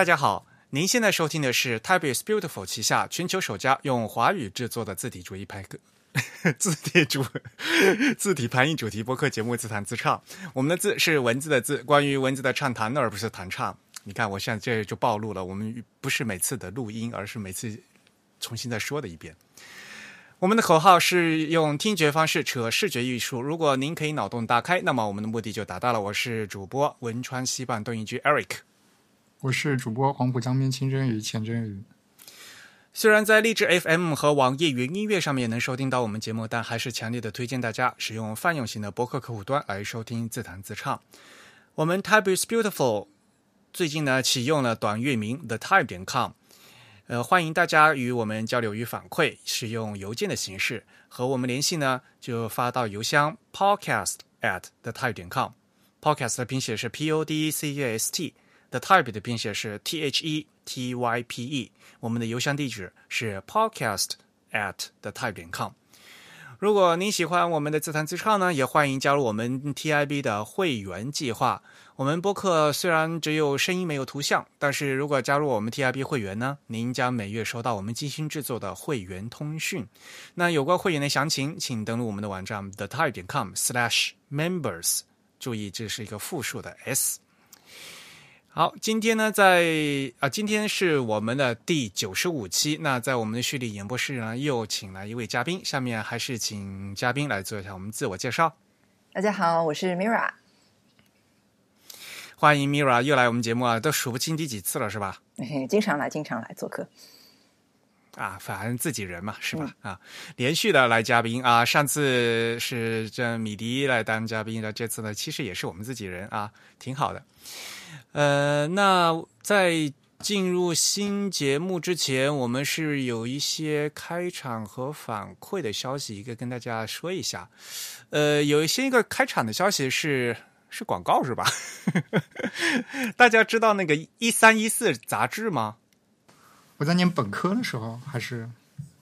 大家好，您现在收听的是 Type is Beautiful 旗下全球首家用华语制作的字体主义派克 字体主字体排印主题播客节目《自弹自唱》。我们的字是文字的字，关于文字的畅谈，而不是弹唱。你看，我现在这就暴露了，我们不是每次的录音，而是每次重新再说的一遍。我们的口号是用听觉方式扯视觉艺术。如果您可以脑洞大开，那么我们的目的就达到了。我是主播汶川西半段一居 Eric。我是主播黄浦江边清蒸鱼钱真鱼。虽然在荔枝 FM 和网易云音乐上面能收听到我们节目，但还是强烈的推荐大家使用泛用型的博客客户端来收听自弹自唱。我们 Type is Beautiful 最近呢启用了短域名 The Type 点 com，呃，欢迎大家与我们交流与反馈，使用邮件的形式和我们联系呢，就发到邮箱 podcast at The Type 点 com。Podcast 的拼写是 P O D C A S T。The Type 的拼写是 T H E T Y P E，我们的邮箱地址是 podcast at the type 点 com。如果您喜欢我们的自弹自唱呢，也欢迎加入我们 TIB 的会员计划。我们播客虽然只有声音没有图像，但是如果加入我们 TIB 会员呢，您将每月收到我们精心制作的会员通讯。那有关会员的详情，请登录我们的网站 the type 点 com slash members。注意，这是一个复数的 s。好，今天呢，在啊，今天是我们的第九十五期。那在我们的序列演播室呢，又请来一位嘉宾。下面还是请嘉宾来做一下我们自我介绍。大家好，我是 Mira。欢迎 Mira 又来我们节目啊，都数不清第几次了，是吧？嘿，经常来，经常来做客。啊，反正自己人嘛，是吧？啊，连续的来嘉宾啊，上次是这米迪来当嘉宾的，这次呢，其实也是我们自己人啊，挺好的。呃，那在进入新节目之前，我们是有一些开场和反馈的消息，一个跟大家说一下。呃，有一些一个开场的消息是是广告是吧？大家知道那个一三一四杂志吗？我在念本科的时候还是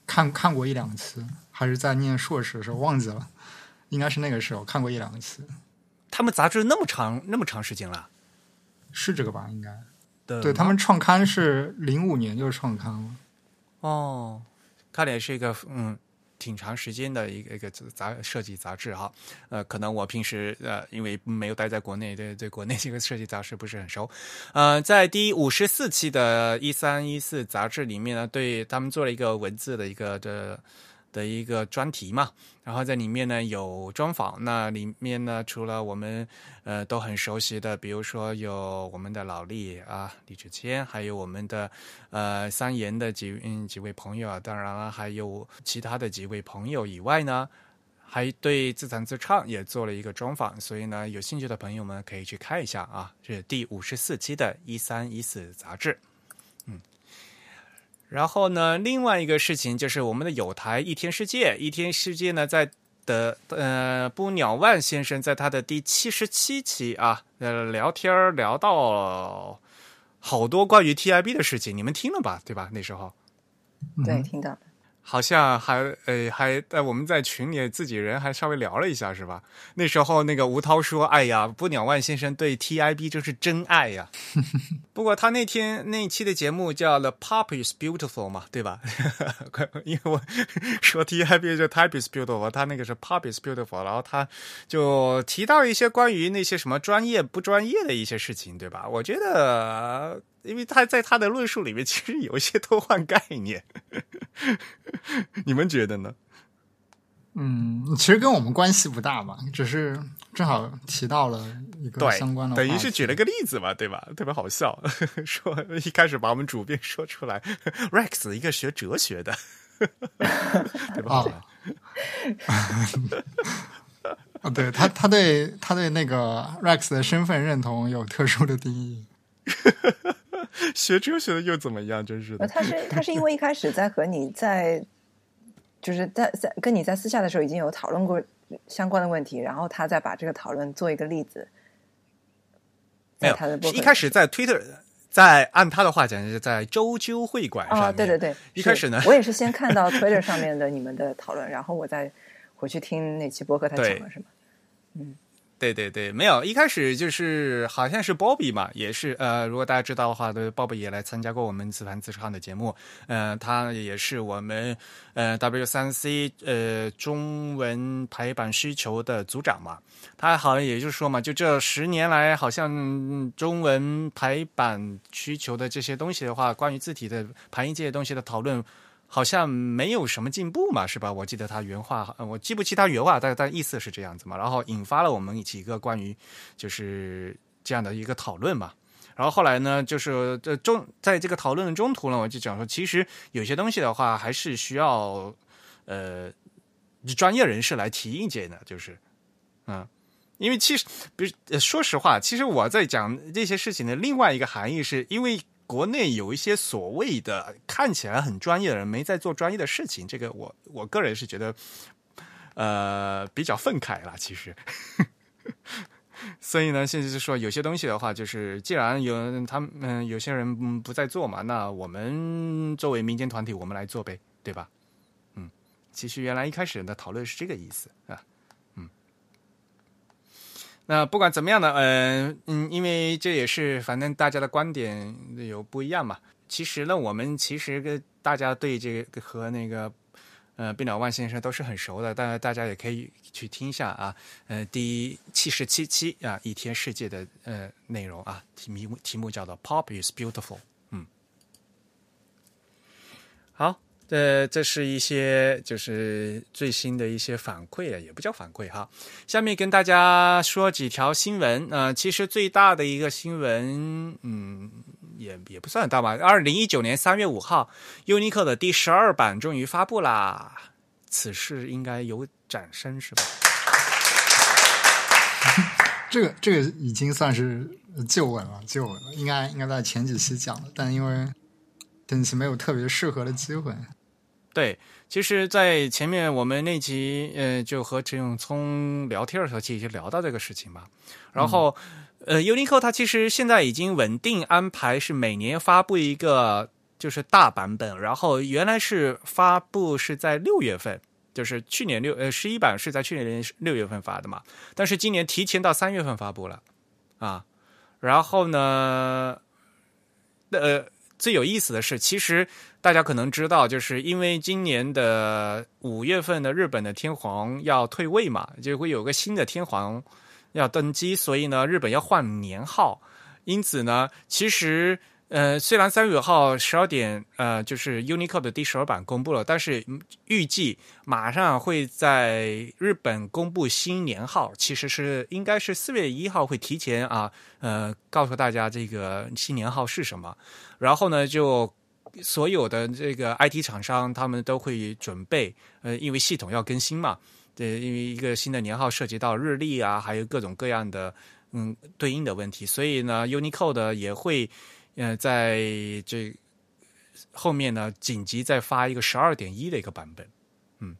看看过一两次，还是在念硕士的时候忘记了，应该是那个时候看过一两次。他们杂志那么长那么长时间了。是这个吧？应该对对他们创刊是零五年就创刊了。哦，看来是一个嗯挺长时间的一个一个杂设计杂志哈。呃，可能我平时呃因为没有待在国内，对对国内这个设计杂志不是很熟。呃，在第五十四期的一三一四杂志里面呢，对他们做了一个文字的一个的。的一个专题嘛，然后在里面呢有专访，那里面呢除了我们呃都很熟悉的，比如说有我们的老李啊李志谦，还有我们的呃三言的几嗯几位朋友啊，当然了还有其他的几位朋友以外呢，还对自弹自唱也做了一个专访，所以呢有兴趣的朋友们可以去看一下啊，这是第五十四期的一三一四杂志。然后呢，另外一个事情就是我们的有台一天世界，一天世界呢，在的呃，布鸟万先生在他的第七十七期啊，呃，聊天聊到好多关于 TIB 的事情，你们听了吧？对吧？那时候，对，听到。好像还呃还在我们在群里自己人还稍微聊了一下是吧？那时候那个吴涛说：“哎呀，不鸟万先生对 TIB 真是真爱呀。” 不过他那天那期的节目叫《The Pop is Beautiful》嘛，对吧？因为我说 TIB 就 Type is Beautiful，他那个是 Pop is Beautiful，然后他就提到一些关于那些什么专业不专业的一些事情，对吧？我觉得。因为他在他的论述里面，其实有一些偷换概念，你们觉得呢？嗯，其实跟我们关系不大嘛，只是正好提到了一个相关的，等于是举了个例子嘛，对吧？特别好笑，说一开始把我们主编说出来，Rex 一个学哲学的，对吧？啊，对他，他对他对那个 Rex 的身份认同有特殊的定义。学哲学的又怎么样？真是的。他是 他是因为一开始在和你在，就是在在跟你在私下的时候已经有讨论过相关的问题，然后他再把这个讨论做一个例子。没有，一开始在 Twitter，在按他的话讲就，是在周究会馆上。对对对，一开始呢，我也是先看到 Twitter 上面的你们的讨论，然后我再回去听那期播客他讲了什么。嗯。对对对，没有一开始就是好像是 Bobby 嘛，也是呃，如果大家知道的话，对，Bobby 也来参加过我们自弹自唱的节目，呃，他也是我们呃 W 三 C 呃中文排版需求的组长嘛，他好像也就是说嘛，就这十年来，好像中文排版需求的这些东西的话，关于字体的排音这些东西的讨论。好像没有什么进步嘛，是吧？我记得他原话，我记不清他原话，但但意思是这样子嘛。然后引发了我们几个关于就是这样的一个讨论嘛。然后后来呢，就是这中在这个讨论的中途呢，我就讲说，其实有些东西的话，还是需要呃专业人士来提意见的，就是嗯，因为其实，比如说实话，其实我在讲这些事情的另外一个含义，是因为。国内有一些所谓的看起来很专业的人没在做专业的事情，这个我我个人是觉得，呃，比较愤慨了。其实，所以呢，现在就说有些东西的话，就是既然有他们有些人不在做嘛，那我们作为民间团体，我们来做呗，对吧？嗯，其实原来一开始的讨论是这个意思啊。那不管怎么样呢，嗯嗯，因为这也是反正大家的观点有不一样嘛。其实呢，我们其实跟大家对这个和那个呃毕鸟万先生都是很熟的，但大家也可以去听一下啊，呃，第七十七期啊，一天世界的呃内容啊，题目题目叫做 “Pop is Beautiful”，嗯，好。呃，这是一些就是最新的一些反馈啊，也不叫反馈哈。下面跟大家说几条新闻呃，其实最大的一个新闻，嗯，也也不算大吧。二零一九年三月五号，Unicode 的第十二版终于发布啦。此事应该有掌声是吧？这个这个已经算是旧闻了，旧闻了，应该应该在前几期讲的，但因为近期没有特别适合的机会。对，其实，在前面我们那集，呃，就和陈永聪聊天的时候，其实就聊到这个事情嘛。然后，呃，Unicode 它其实现在已经稳定安排是每年发布一个就是大版本，然后原来是发布是在六月份，就是去年六呃十一版是在去年六月份发的嘛，但是今年提前到三月份发布了啊。然后呢，呃。最有意思的是，其实大家可能知道，就是因为今年的五月份的日本的天皇要退位嘛，就会有个新的天皇要登基，所以呢，日本要换年号。因此呢，其实呃，虽然三月五号十二点呃，就是 Unicode 的第十二版公布了，但是预计马上会在日本公布新年号，其实是应该是四月一号会提前啊，呃，告诉大家这个新年号是什么。然后呢，就所有的这个 IT 厂商，他们都会准备，呃，因为系统要更新嘛，对，因为一个新的年号涉及到日历啊，还有各种各样的嗯对应的问题，所以呢，Unicode 也会呃在这后面呢紧急再发一个十二点一的一个版本，嗯，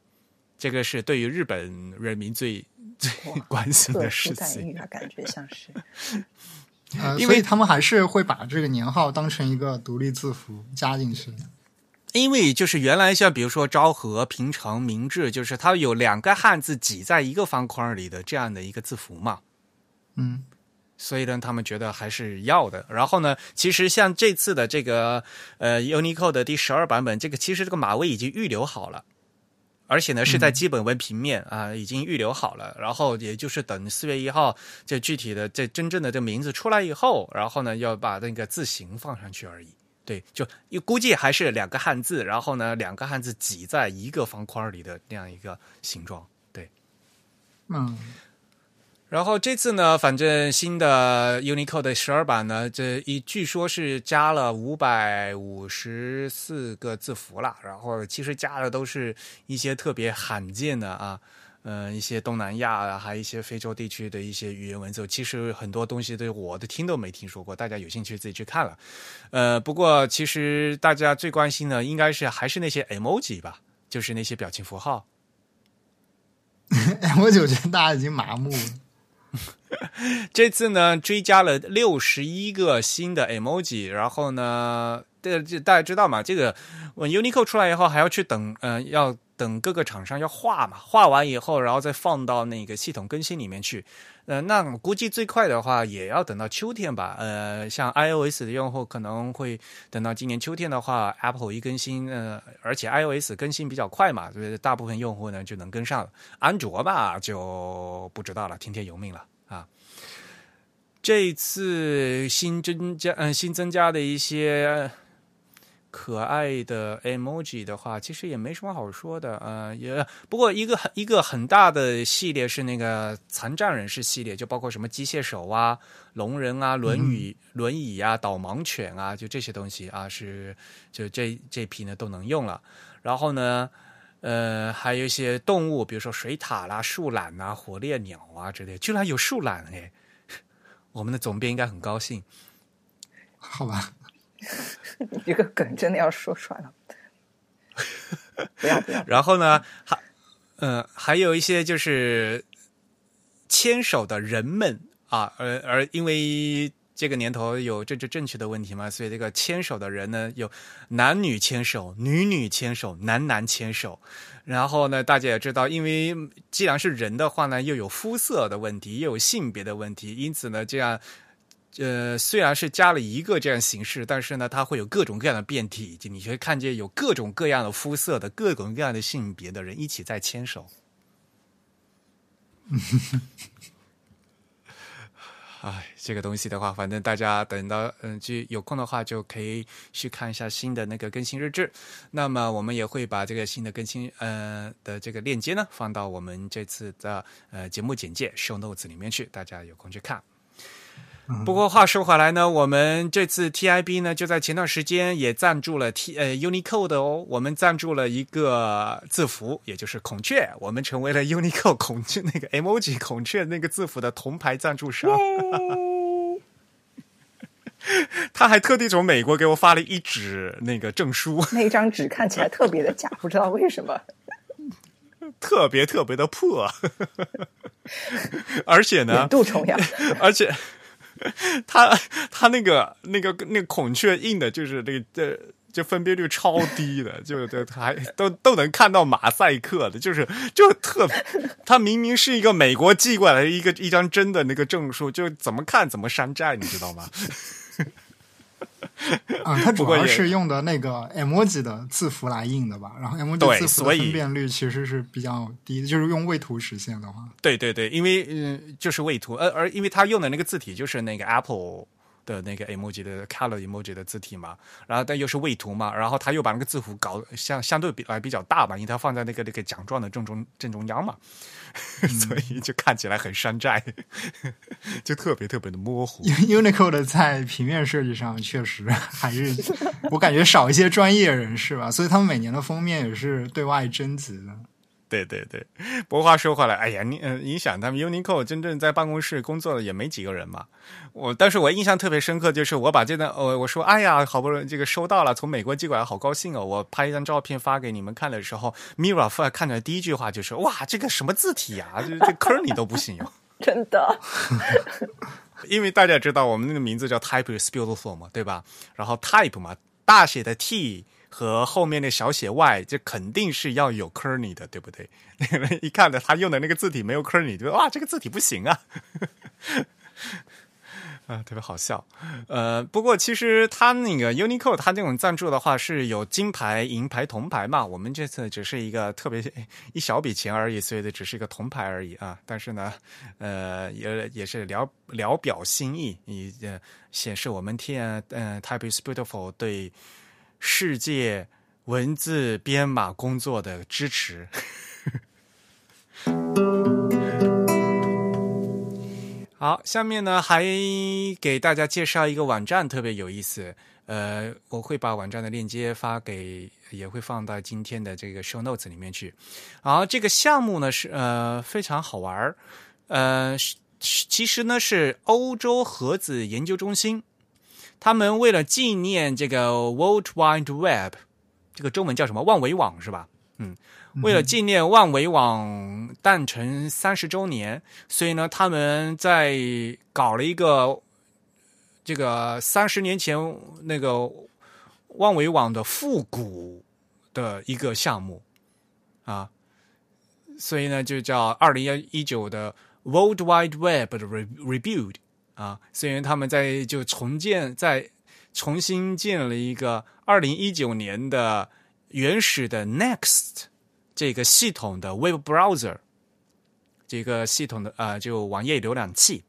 这个是对于日本人民最最 关心的事情，感觉像是。呃，所以他们还是会把这个年号当成一个独立字符加进去。因为就是原来像比如说昭和、平成、明治，就是它有两个汉字挤在一个方框里的这样的一个字符嘛。嗯，所以呢，他们觉得还是要的。然后呢，其实像这次的这个呃 u n i c o 的第十二版本，这个其实这个码位已经预留好了。而且呢，是在基本文平面啊，已经预留好了。然后也就是等四月一号这具体的这真正的这名字出来以后，然后呢要把那个字形放上去而已。对，就估计还是两个汉字，然后呢两个汉字挤在一个方框里的那样一个形状。对，嗯。然后这次呢，反正新的 Unicode 十二版呢，这一据说是加了五百五十四个字符了。然后其实加的都是一些特别罕见的啊，呃，一些东南亚啊，还有一些非洲地区的一些语言文字。其实很多东西都我的听都没听说过，大家有兴趣自己去看了。呃，不过其实大家最关心的应该是还是那些 emoji 吧，就是那些表情符号。emoji 我觉得大家已经麻木了。这次呢，追加了六十一个新的 emoji，然后呢，这这大家知道嘛？这个我 Unicode 出来以后还要去等，呃，要等各个厂商要画嘛，画完以后，然后再放到那个系统更新里面去。呃，那估计最快的话也要等到秋天吧。呃，像 iOS 的用户可能会等到今年秋天的话，Apple 一更新，呃，而且 iOS 更新比较快嘛，所以大部分用户呢就能跟上了。安卓吧就不知道了，听天由命了啊。这次新增加，嗯，新增加的一些。可爱的 emoji 的话，其实也没什么好说的，呃，也不过一个很一个很大的系列是那个残障人士系列，就包括什么机械手啊、聋人啊、轮椅轮椅啊、导盲犬啊，就这些东西啊，是就这这批呢都能用了。然后呢，呃，还有一些动物，比如说水獭啦、树懒啊、火烈鸟啊之类，居然有树懒哎！我们的总编应该很高兴，好吧。你这个梗真的要说出来了，不要不要。然后呢，还嗯，还有一些就是牵手的人们啊，而而因为这个年头有政治正确的问题嘛，所以这个牵手的人呢，有男女牵手、女女牵手、男男牵手。然后呢，大家也知道，因为既然是人的话呢，又有肤色的问题，又有性别的问题，因此呢，这样。呃，虽然是加了一个这样形式，但是呢，它会有各种各样的变体，就你会看见有各种各样的肤色的、各种各样的性别的人一起在牵手。哎，这个东西的话，反正大家等到嗯，就有空的话就可以去看一下新的那个更新日志。那么我们也会把这个新的更新呃的这个链接呢放到我们这次的呃节目简介 show notes 里面去，大家有空去看。不过话说回来呢，我们这次 TIB 呢，就在前段时间也赞助了 T 呃 Unicode 哦，我们赞助了一个字符，也就是孔雀，我们成为了 Unicode 孔雀那个 emoji 孔雀那个字符的铜牌赞助商。他还特地从美国给我发了一纸那个证书，那张纸看起来特别的假，不知道为什么，特别特别的破，而且呢，度重阳，而且。他他那个那个那个孔雀印的，就是那个这就分辨率超低的，就就还都都能看到马赛克的，就是就特，他明明是一个美国寄过来的一个一张真的那个证书，就怎么看怎么山寨，你知道吗？啊，它主要是用的那个 emoji 的字符来印的吧？然后 emoji 字符的分辨率其实是比较低的，就是用位图实现的话。对对对，因为嗯，就是位图，呃而因为它用的那个字体就是那个 Apple。的那个 emoji 的 color emoji 的字体嘛，然后但又是位图嘛，然后他又把那个字符搞相相对比来比较大嘛，因为它放在那个那个奖状的正中正中央嘛，所以就看起来很山寨，就特别特别的模糊。Unicode 在平面设计上确实还是我感觉少一些专业人士吧，所以他们每年的封面也是对外征集的。对对对，不过话说回来，哎呀，你嗯，你想他们 Unicode 真正在办公室工作的也没几个人嘛。我，但是我印象特别深刻，就是我把这段，我我说，哎呀，好不容易这个收到了，从美国寄过来，好高兴哦！我拍一张照片发给你们看的时候，Mira 看的第一句话就是，哇，这个什么字体呀？这这坑你都不信哟！真的，因为大家知道我们那个名字叫 Type is beautiful 嘛，对吧？然后 Type 嘛，大写的 T。和后面的小写 y，这肯定是要有 kerny 的，对不对？一看到他用的那个字体没有 kerny，就哇，这个字体不行啊！啊，特别好笑。呃，不过其实他那个 Unicode，他这种赞助的话是有金牌、银牌、铜牌嘛。我们这次只是一个特别一小笔钱而已，所以的只是一个铜牌而已啊。但是呢，呃，也也是聊聊表心意，也显示我们 T 嗯 Type is beautiful 对。世界文字编码工作的支持。好，下面呢还给大家介绍一个网站，特别有意思。呃，我会把网站的链接发给，也会放到今天的这个 show notes 里面去。然后这个项目呢是呃非常好玩儿，呃，其实呢是欧洲核子研究中心。他们为了纪念这个 World Wide Web，这个中文叫什么？万维网是吧？嗯，为了纪念万维网诞辰三十周年，所以呢，他们在搞了一个这个三十年前那个万维网的复古的一个项目啊，所以呢就叫二零一九的 World Wide Web 的 Rebuild 啊，虽然他们在就重建，在重新建了一个二零一九年的原始的 Next 这个系统的 Web Browser 这个系统的啊，就网页浏览器。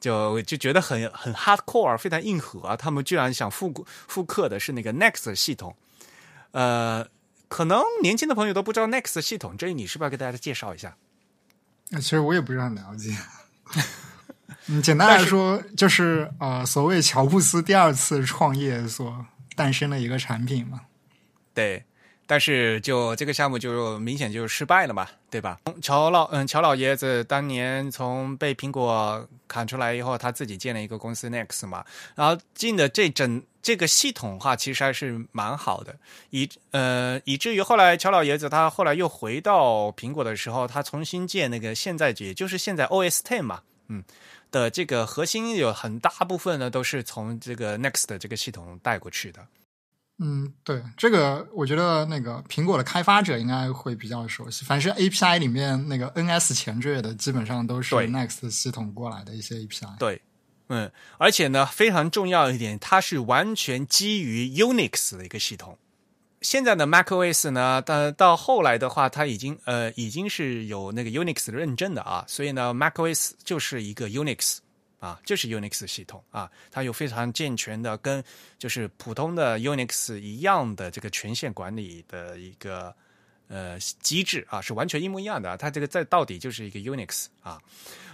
就就觉得很很 hardcore，非常硬核啊。他们居然想复复刻的是那个 Next 系统，呃，可能年轻的朋友都不知道 Next 系统，这里你是不是要给大家介绍一下？其实我也不是很了解。嗯，简单来说，就是呃，所谓乔布斯第二次创业所诞生的一个产品嘛。对。但是，就这个项目就明显就失败了嘛，对吧？乔老嗯，乔老爷子当年从被苹果砍出来以后，他自己建了一个公司 Next 嘛，然后进的这整这个系统话，其实还是蛮好的，以呃以至于后来乔老爷子他后来又回到苹果的时候，他重新建那个现在也就是现在 OS Ten 嘛，嗯的这个核心有很大部分呢都是从这个 Next 这个系统带过去的。嗯，对，这个我觉得那个苹果的开发者应该会比较熟悉。凡是 API 里面那个 NS 前缀的，基本上都是 Next 系统过来的一些 API。对，嗯，而且呢，非常重要一点，它是完全基于 Unix 的一个系统。现在的 macOS 呢，但到后来的话，它已经呃已经是有那个 Unix 认证的啊，所以呢，macOS 就是一个 Unix。啊，就是 Unix 系统啊，它有非常健全的，跟就是普通的 Unix 一样的这个权限管理的一个呃机制啊，是完全一模一样的。它这个在到底就是一个 Unix 啊，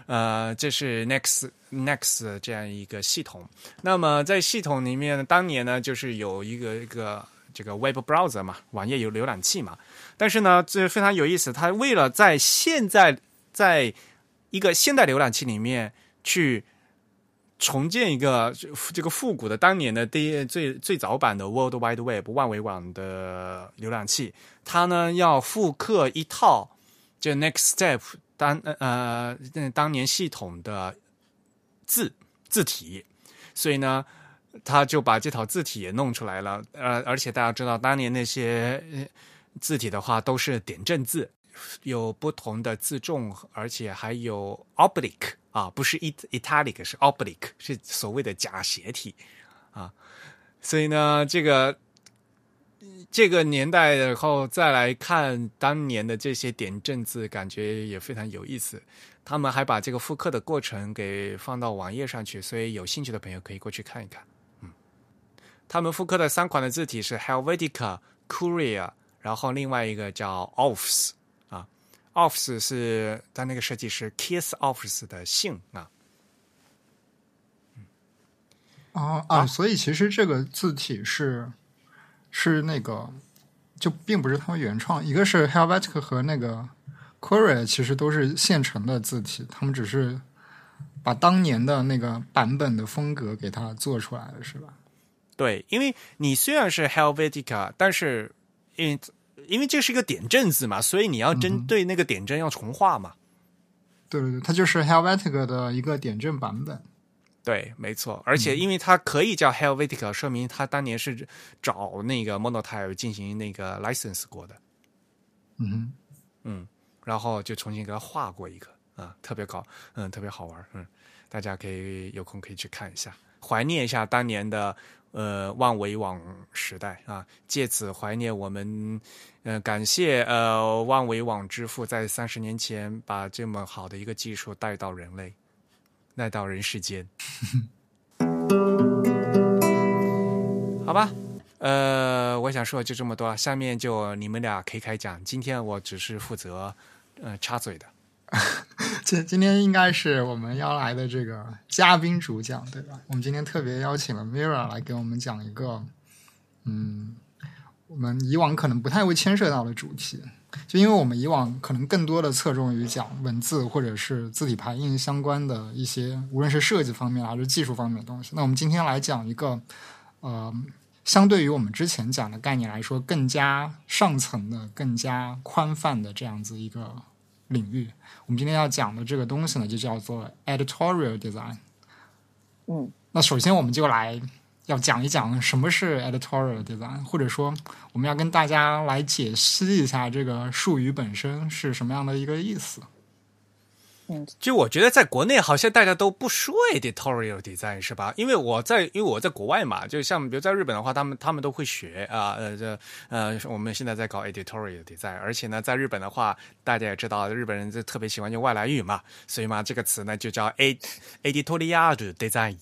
呃，这是 Next Next 这样一个系统。那么在系统里面，当年呢就是有一个一个这个 Web Browser 嘛，网页有浏览器嘛。但是呢，这非常有意思，它为了在现在在一个现代浏览器里面去。重建一个这个复古的当年的第最最早版的 World Wide Web 万维网的浏览器，它呢要复刻一套这 Next Step 当呃当年系统的字字体，所以呢，他就把这套字体也弄出来了。呃，而且大家知道，当年那些字体的话都是点阵字，有不同的字重，而且还有 oblique。啊，不是 it italic，是 oblique，是所谓的假斜体啊。所以呢，这个这个年代然后再来看当年的这些点阵字，感觉也非常有意思。他们还把这个复刻的过程给放到网页上去，所以有兴趣的朋友可以过去看一看。嗯，他们复刻的三款的字体是 Helvetica、Courier，然后另外一个叫 Offs 啊。Office 是他那个设计师 Kiss Office 的姓啊。啊啊，所以其实这个字体是是那个，就并不是他们原创。一个是 Helvetica 和那个 Courier，其实都是现成的字体，他们只是把当年的那个版本的风格给它做出来了，是吧？对，因为你虽然是 Helvetica，但是因因为这是一个点阵字嘛，所以你要针对那个点阵要重画嘛。对对对，它就是 Helvetica 的一个点阵版本。对，没错。而且因为它可以叫 Helvetica，说明它当年是找那个 Monotype 进行那个 license 过的。嗯嗯，然后就重新给它画过一个啊，特别搞，嗯，特别好玩，嗯，大家可以有空可以去看一下，怀念一下当年的。呃，万维网时代啊，借此怀念我们，呃，感谢呃万维网之父在三十年前把这么好的一个技术带到人类，带到人世间。好吧，呃，我想说就这么多，下面就你们俩可以开讲。今天我只是负责呃插嘴的。今今天应该是我们要来的这个嘉宾主讲，对吧？我们今天特别邀请了 Mira 来给我们讲一个，嗯，我们以往可能不太会牵涉到的主题，就因为我们以往可能更多的侧重于讲文字或者是字体排印相关的一些，无论是设计方面还是技术方面的东西。那我们今天来讲一个，呃，相对于我们之前讲的概念来说，更加上层的、更加宽泛的这样子一个。领域，我们今天要讲的这个东西呢，就叫做 editorial design。嗯，那首先我们就来要讲一讲什么是 editorial design，或者说我们要跟大家来解析一下这个术语本身是什么样的一个意思。就我觉得在国内好像大家都不说 editorial design 是吧？因为我在因为我在国外嘛，就像比如在日本的话，他们他们都会学啊，呃这呃我们现在在搞 editorial design，而且呢，在日本的话，大家也知道日本人就特别喜欢用外来语嘛，所以嘛这个词呢就叫 ed editorial design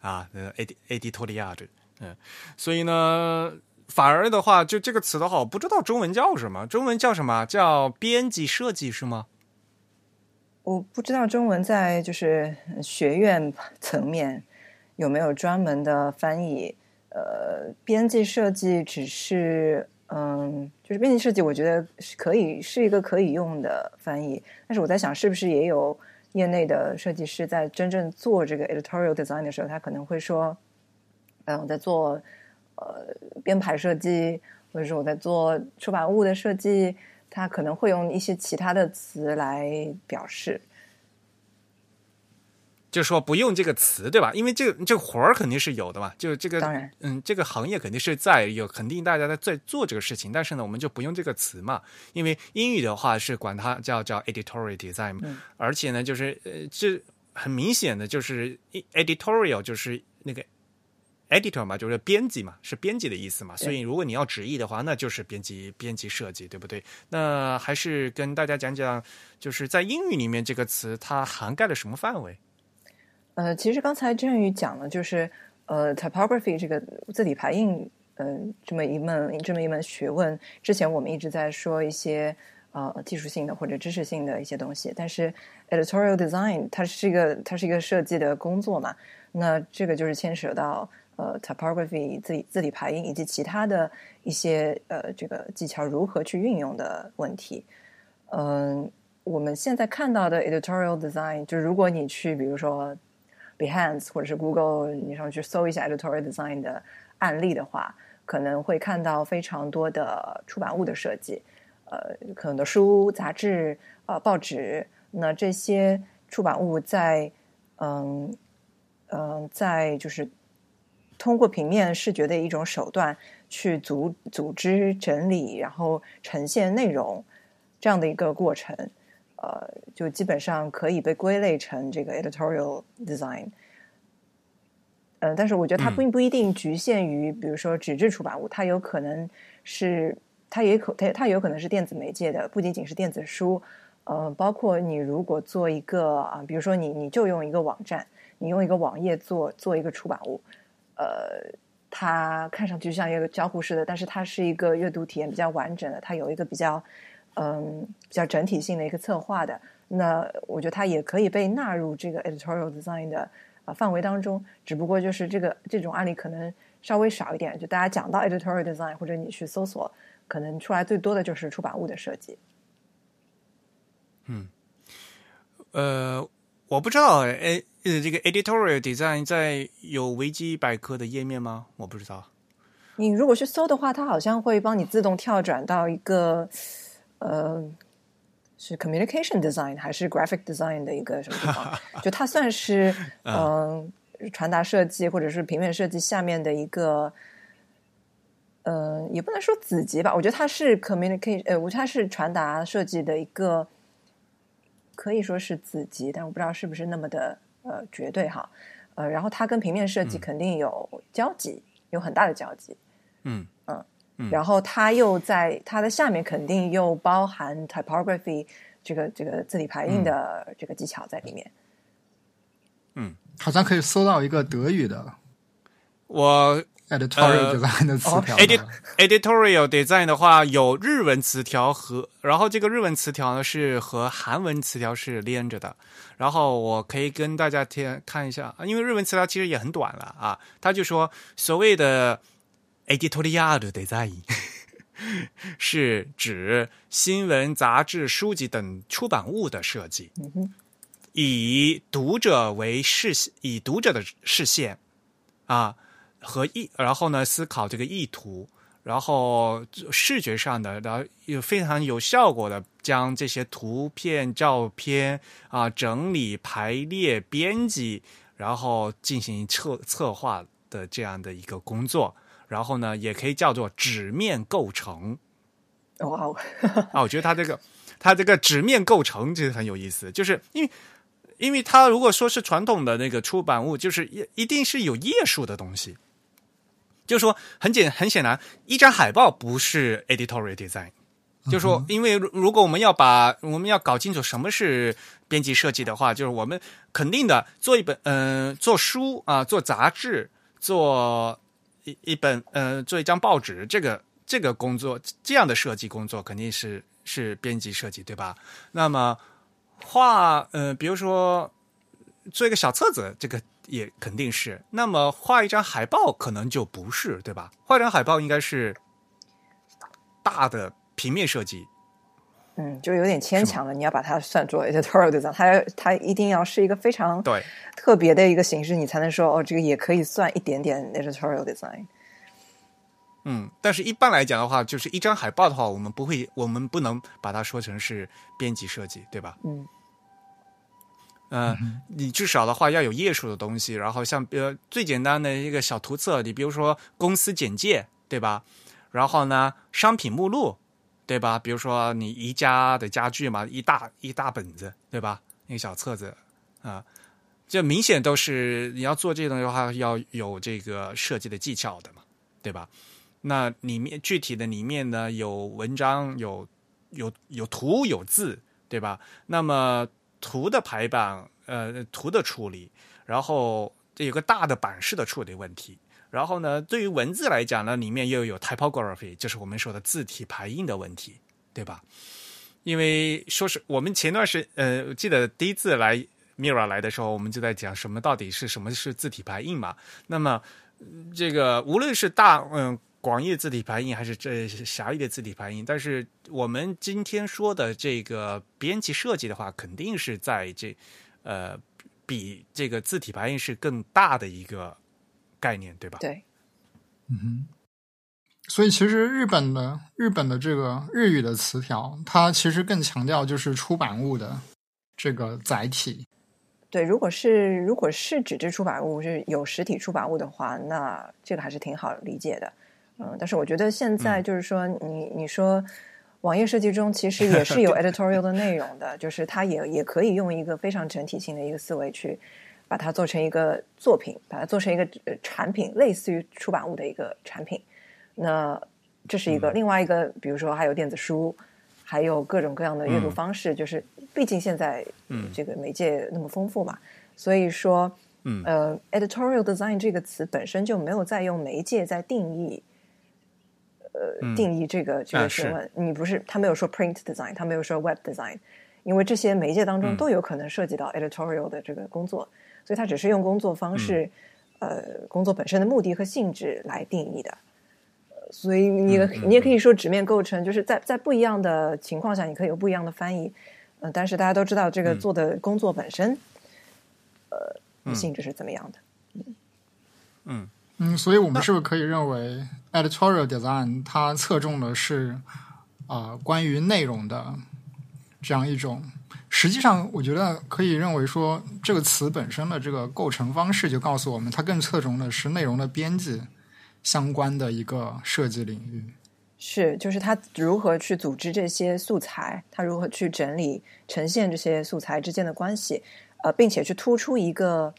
啊，呃 ed editorial，嗯，所以呢。反而的话，就这个词的话，我不知道中文叫什么，中文叫什么叫编辑设计是吗？我不知道中文在就是学院层面有没有专门的翻译。呃，编辑设计只是嗯，就是编辑设计，我觉得是可以是一个可以用的翻译。但是我在想，是不是也有业内的设计师在真正做这个 editorial design 的时候，他可能会说，嗯，我在做呃编排设计，或者说我在做出版物的设计。他可能会用一些其他的词来表示，就说不用这个词，对吧？因为这个这个活儿肯定是有的嘛，就这个当然，嗯，这个行业肯定是在有，肯定大家在在做这个事情。但是呢，我们就不用这个词嘛，因为英语的话是管它叫叫 editorial design，而且呢，就是呃，这很明显的就是 editorial 就是那个。Editor 嘛，就是编辑嘛，是编辑的意思嘛，所以如果你要直译的话，那就是编辑、编辑设计，对不对？那还是跟大家讲讲，就是在英语里面这个词它涵盖了什么范围？呃，其实刚才振宇讲了，就是呃，typography 这个字体排印，嗯，这么一门这么一门学问，之前我们一直在说一些呃技术性的或者知识性的一些东西，但是 editorial design 它是一个它是一个设计的工作嘛，那这个就是牵扯到。呃，typography 字体字体排印以及其他的一些呃这个技巧如何去运用的问题。嗯，我们现在看到的 editorial design，就如果你去比如说 Behance 或者是 Google，你上去搜一下 editorial design 的案例的话，可能会看到非常多的出版物的设计，呃，可能的书、杂志、呃报纸，那这些出版物在嗯嗯在就是。通过平面视觉的一种手段去组组织整理，然后呈现内容这样的一个过程，呃，就基本上可以被归类成这个 editorial design。嗯，但是我觉得它并不一定局限于，比如说纸质出版物，它有可能是，它也可它它有可能是电子媒介的，不仅仅是电子书，呃，包括你如果做一个啊，比如说你你就用一个网站，你用一个网页做做一个出版物。呃，它看上去像一个交互式的，但是它是一个阅读体验比较完整的，它有一个比较嗯比较整体性的一个策划的。那我觉得它也可以被纳入这个 editorial design 的啊范围当中，只不过就是这个这种案例可能稍微少一点。就大家讲到 editorial design，或者你去搜索，可能出来最多的就是出版物的设计。嗯，呃。我不知道，哎，呃，这个 editorial design 在有维基百科的页面吗？我不知道。你如果去搜的话，它好像会帮你自动跳转到一个，呃，是 communication design 还是 graphic design 的一个什么地方？就它算是嗯传达设计或者是平面设计下面的一个，呃，也不能说子级吧。我觉得它是 communication，呃，我觉得它是传达设计的一个。可以说是子集，但我不知道是不是那么的呃绝对哈，呃，然后它跟平面设计肯定有交集，有很大的交集，嗯。嗯，然后它又在它的下面肯定又包含 typography 这个这个字体排印的这个技巧在里面，嗯，好像可以搜到一个德语的，我。Editorial design 的词条，editorial design 的话有日文词条和，然后这个日文词条呢是和韩文词条是连着的，然后我可以跟大家听看一下，因为日文词条其实也很短了啊，他就说所谓的 editorial design 是指新闻、杂志、书籍等出版物的设计，以读者为视，以读者的视线啊。和意，然后呢，思考这个意图，然后视觉上的，然后又非常有效果的将这些图片、照片啊整理、排列、编辑，然后进行策策划的这样的一个工作，然后呢，也可以叫做纸面构成。哇哦，啊，我觉得他这个他这个纸面构成其实很有意思，就是因为因为他如果说是传统的那个出版物，就是一一定是有页数的东西，就是说很简很显然，一张海报不是 editorial design。就是说，因为如果我们要把我们要搞清楚什么是编辑设计的话，就是我们肯定的做一本嗯做书啊做杂志做一一本嗯做一张报纸，这个这个工作这样的设计工作肯定是是编辑设计对吧？那么画嗯比如说做一个小册子，这个也肯定是。那么画一张海报可能就不是对吧？画一张海报应该是大的。平面设计，嗯，就有点牵强了。你要把它算作 editorial design，它它一定要是一个非常对特别的一个形式，你才能说哦，这个也可以算一点点 editorial design。嗯，但是一般来讲的话，就是一张海报的话，我们不会，我们不能把它说成是编辑设计，对吧？嗯，嗯，你至少的话要有页数的东西，然后像比如最简单的一个小图册，你比如说公司简介，对吧？然后呢，商品目录。对吧？比如说你宜家的家具嘛，一大一大本子，对吧？那个小册子啊，这明显都是你要做这些东西的话，要有这个设计的技巧的嘛，对吧？那里面具体的里面呢，有文章，有有有图有字，对吧？那么图的排版，呃，图的处理，然后这有个大的版式的处理问题。然后呢，对于文字来讲呢，里面又有 typography，就是我们说的字体排印的问题，对吧？因为说是我们前段时呃，记得第一次来 Mira 来的时候，我们就在讲什么到底是什么是字体排印嘛。那么这个无论是大嗯广义的字体排印，还是这狭义的字体排印，但是我们今天说的这个编辑设计的话，肯定是在这呃比这个字体排印是更大的一个。概念对吧？对，嗯哼。所以其实日本的日本的这个日语的词条，它其实更强调就是出版物的这个载体。对，如果是如果是纸质出版物是有实体出版物的话，那这个还是挺好理解的。嗯，但是我觉得现在就是说，你你说网页设计中其实也是有 editorial 的内容的，就是它也也可以用一个非常整体性的一个思维去。把它做成一个作品，把它做成一个产品，类似于出版物的一个产品。那这是一个另外一个，比如说还有电子书，还有各种各样的阅读方式。就是毕竟现在这个媒介那么丰富嘛，所以说，呃，editorial design 这个词本身就没有在用媒介在定义，呃，定义这个这个学问。你不是他没有说 print design，他没有说 web design，因为这些媒介当中都有可能涉及到 editorial 的这个工作。所以，他只是用工作方式，呃，工作本身的目的和性质来定义的。所以，你你也可以说纸面构成，就是在在不一样的情况下，你可以有不一样的翻译。嗯，但是大家都知道，这个做的工作本身，呃，性质是怎么样的？嗯嗯，所以我们是不是可以认为，editorial design 它侧重的是啊，关于内容的这样一种。实际上，我觉得可以认为说，这个词本身的这个构成方式就告诉我们，它更侧重的是内容的编辑相关的一个设计领域。是，就是它如何去组织这些素材，它如何去整理、呈现这些素材之间的关系，呃，并且去突出一个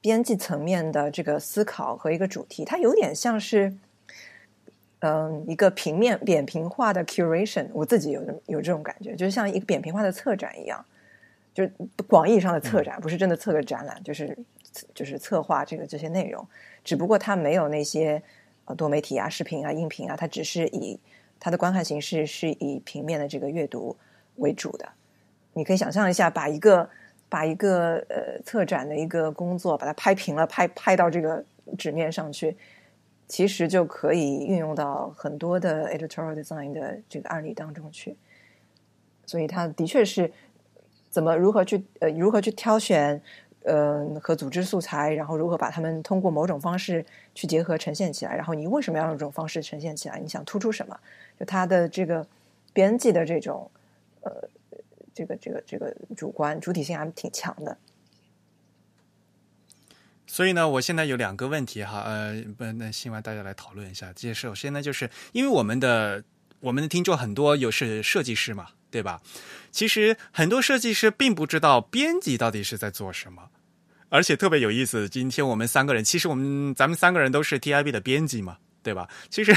编辑层面的这个思考和一个主题，它有点像是。嗯，一个平面扁平化的 curation，我自己有有这种感觉，就是像一个扁平化的策展一样，就是广义上的策展，不是真的策个展览，就是就是策划这个这些内容，只不过它没有那些呃多媒体啊、视频啊、音频啊，它只是以它的观看形式是以平面的这个阅读为主的。你可以想象一下，把一个把一个呃策展的一个工作，把它拍平了，拍拍到这个纸面上去。其实就可以运用到很多的 editorial design 的这个案例当中去，所以它的确是怎么如何去呃如何去挑选呃和组织素材，然后如何把它们通过某种方式去结合呈现起来，然后你为什么要用这种方式呈现起来？你想突出什么？就它的这个编辑的这种呃这个这个这个主观主体性还挺强的。所以呢，我现在有两个问题哈，呃，不，那希望大家来讨论一下。这首先呢，就是因为我们的我们的听众很多有是设计师嘛，对吧？其实很多设计师并不知道编辑到底是在做什么，而且特别有意思。今天我们三个人，其实我们咱们三个人都是 TIB 的编辑嘛，对吧？其实，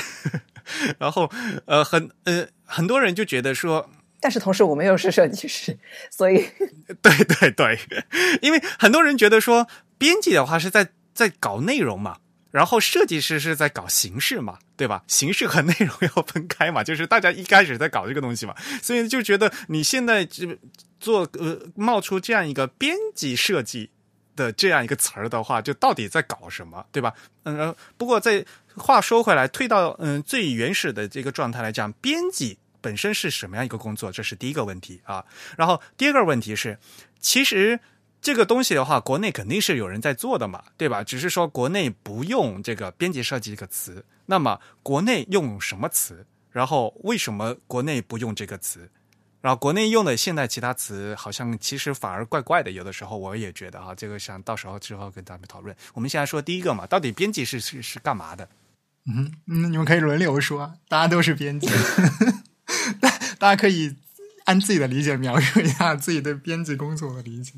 然后呃，很呃，很多人就觉得说。但是同时，我们又是设计师，所以 对对对，因为很多人觉得说，编辑的话是在在搞内容嘛，然后设计师是在搞形式嘛，对吧？形式和内容要分开嘛，就是大家一开始在搞这个东西嘛，所以就觉得你现在就做呃冒出这样一个编辑设计的这样一个词儿的话，就到底在搞什么，对吧？嗯，不过在话说回来，退到嗯最原始的这个状态来讲，编辑。本身是什么样一个工作？这是第一个问题啊。然后第二个问题是，其实这个东西的话，国内肯定是有人在做的嘛，对吧？只是说国内不用这个编辑设计这个词。那么国内用什么词？然后为什么国内不用这个词？然后国内用的现在其他词好像其实反而怪怪的。有的时候我也觉得啊，这个想到时候之后跟咱们讨论。我们现在说第一个嘛，到底编辑是是是干嘛的？嗯那，你们可以轮流说，大家都是编辑。大大家可以按自己的理解描述一下自己对编辑工作的理解。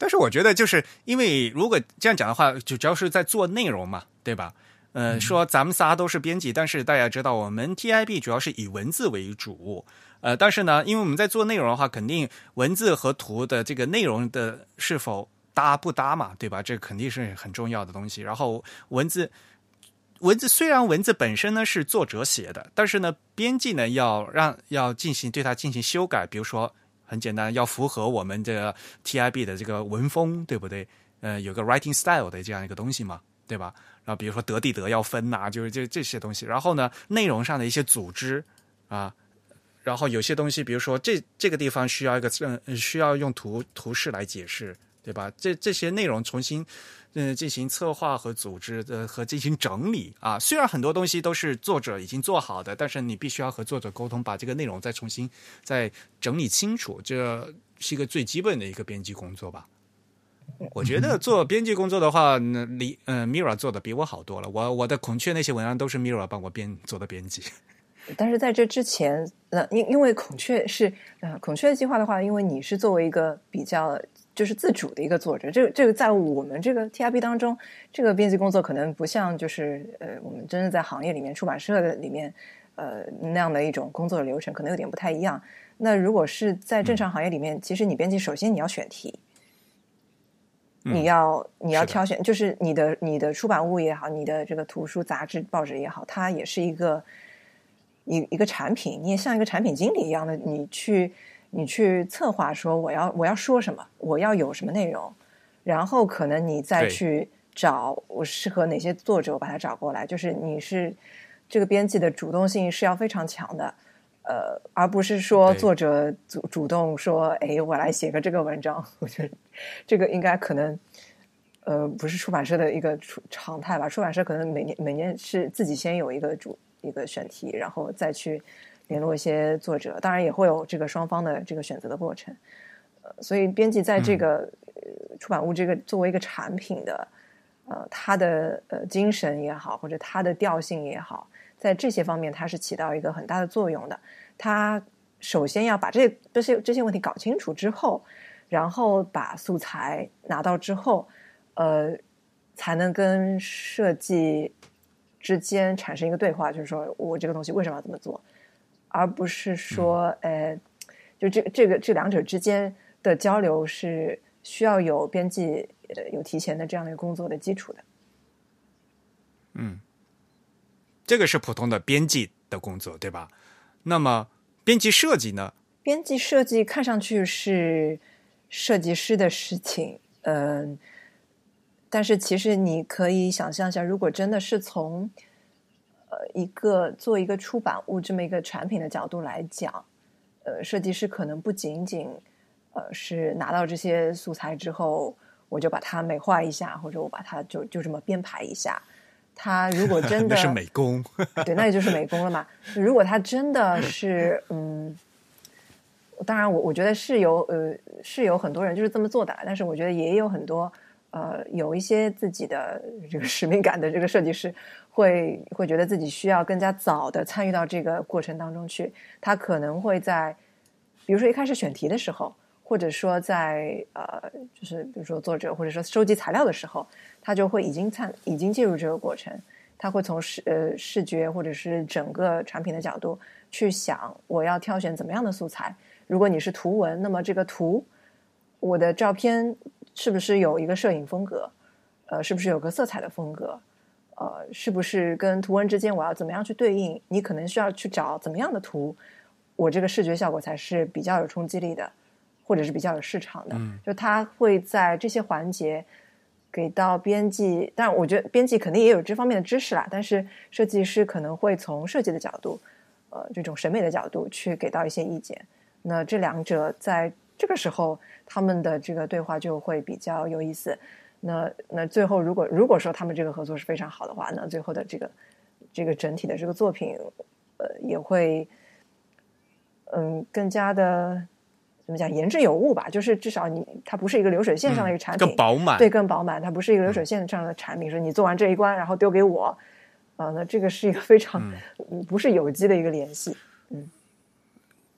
但是我觉得，就是因为如果这样讲的话，就主要是在做内容嘛，对吧？呃，说咱们仨都是编辑，但是大家知道，我们 TIB 主要是以文字为主。呃，但是呢，因为我们在做内容的话，肯定文字和图的这个内容的是否搭不搭嘛，对吧？这肯定是很重要的东西。然后文字。文字虽然文字本身呢是作者写的，但是呢，编辑呢要让要进行对它进行修改，比如说很简单，要符合我们这个 TIB 的这个文风，对不对？呃，有个 writing style 的这样一个东西嘛，对吧？然后比如说德地德要分呐，就是这这些东西。然后呢，内容上的一些组织啊，然后有些东西，比如说这这个地方需要一个嗯需要用图图示来解释，对吧？这这些内容重新。嗯，进行策划和组织的和进行整理啊。虽然很多东西都是作者已经做好的，但是你必须要和作者沟通，把这个内容再重新再整理清楚。这是一个最基本的一个编辑工作吧。我觉得做编辑工作的话，那离嗯，Mira 做的比我好多了。我我的孔雀那些文案都是 Mira 帮我编做的编辑。但是在这之前，呃，因因为孔雀是呃孔雀计划的话，因为你是作为一个比较。就是自主的一个作者，这个这个在我们这个 TIB 当中，这个编辑工作可能不像就是呃，我们真正在行业里面出版社的里面呃那样的一种工作流程，可能有点不太一样。那如果是在正常行业里面，其实你编辑首先你要选题，你要你要挑选，就是你的你的出版物也好，你的这个图书杂志报纸也好，它也是一个一一个产品，你也像一个产品经理一样的，你去。你去策划说我要我要说什么，我要有什么内容，然后可能你再去找我适合哪些作者，我把他找过来。就是你是这个编辑的主动性是要非常强的，呃，而不是说作者主主动说，哎，我来写个这个文章。我觉得这个应该可能呃不是出版社的一个常态吧。出版社可能每年每年是自己先有一个主一个选题，然后再去。联络一些作者，当然也会有这个双方的这个选择的过程。呃，所以编辑在这个出版物这个作为一个产品的，呃，它的呃精神也好，或者它的调性也好，在这些方面它是起到一个很大的作用的。它首先要把这这些这些问题搞清楚之后，然后把素材拿到之后，呃，才能跟设计之间产生一个对话，就是说我这个东西为什么要这么做。而不是说，呃，就这这个这两者之间的交流是需要有编辑呃有提前的这样的工作的基础的。嗯，这个是普通的编辑的工作，对吧？那么编辑设计呢？编辑设计看上去是设计师的事情，嗯，但是其实你可以想象一下，如果真的是从呃，一个做一个出版物这么一个产品的角度来讲，呃，设计师可能不仅仅呃是拿到这些素材之后，我就把它美化一下，或者我把它就就这么编排一下。他如果真 的是美工，对，那也就是美工了嘛。如果他真的是嗯，当然我我觉得是有呃是有很多人就是这么做的，但是我觉得也有很多呃有一些自己的这个使命感的这个设计师，会会觉得自己需要更加早的参与到这个过程当中去。他可能会在，比如说一开始选题的时候，或者说在呃，就是比如说作者或者说收集材料的时候，他就会已经参已经进入这个过程。他会从视呃视觉或者是整个产品的角度去想，我要挑选怎么样的素材。如果你是图文，那么这个图，我的照片是不是有一个摄影风格？呃，是不是有个色彩的风格？呃，是不是跟图文之间我要怎么样去对应？你可能需要去找怎么样的图，我这个视觉效果才是比较有冲击力的，或者是比较有市场的。就他会在这些环节。给到编辑，但我觉得编辑肯定也有这方面的知识啦。但是设计师可能会从设计的角度，呃，这种审美的角度去给到一些意见。那这两者在这个时候，他们的这个对话就会比较有意思。那那最后，如果如果说他们这个合作是非常好的话，那最后的这个这个整体的这个作品，呃，也会嗯更加的。怎么讲？言之有物吧，就是至少你它不是一个流水线上的一个产品，更饱满，对，更饱满。它不是一个流水线上的产品，说你做完这一关，然后丢给我，啊，那这个是一个非常不是有机的一个联系，嗯。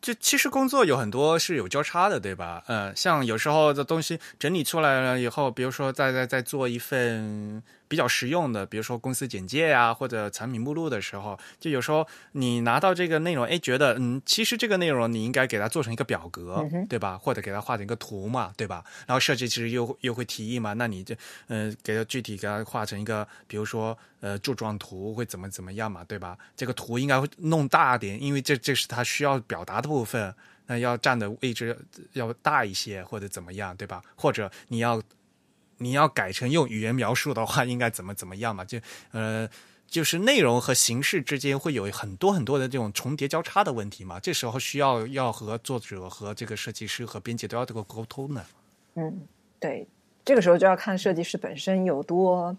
就其实工作有很多是有交叉的，对吧？嗯，像有时候的东西整理出来了以后，比如说再再再做一份比较实用的，比如说公司简介呀或者产品目录的时候，就有时候你拿到这个内容，哎，觉得嗯，其实这个内容你应该给它做成一个表格，对吧？或者给它画成一个图嘛，对吧？然后设计师又又会提议嘛，那你就嗯，给它具体给它画成一个，比如说呃柱状图会怎么怎么样嘛，对吧？这个图应该会弄大点，因为这这是它需要表达的。部分那要占的位置要大一些，或者怎么样，对吧？或者你要你要改成用语言描述的话，应该怎么怎么样嘛？就呃，就是内容和形式之间会有很多很多的这种重叠交叉的问题嘛。这时候需要要和作者和这个设计师和编辑都要这个沟通呢。嗯，对，这个时候就要看设计师本身有多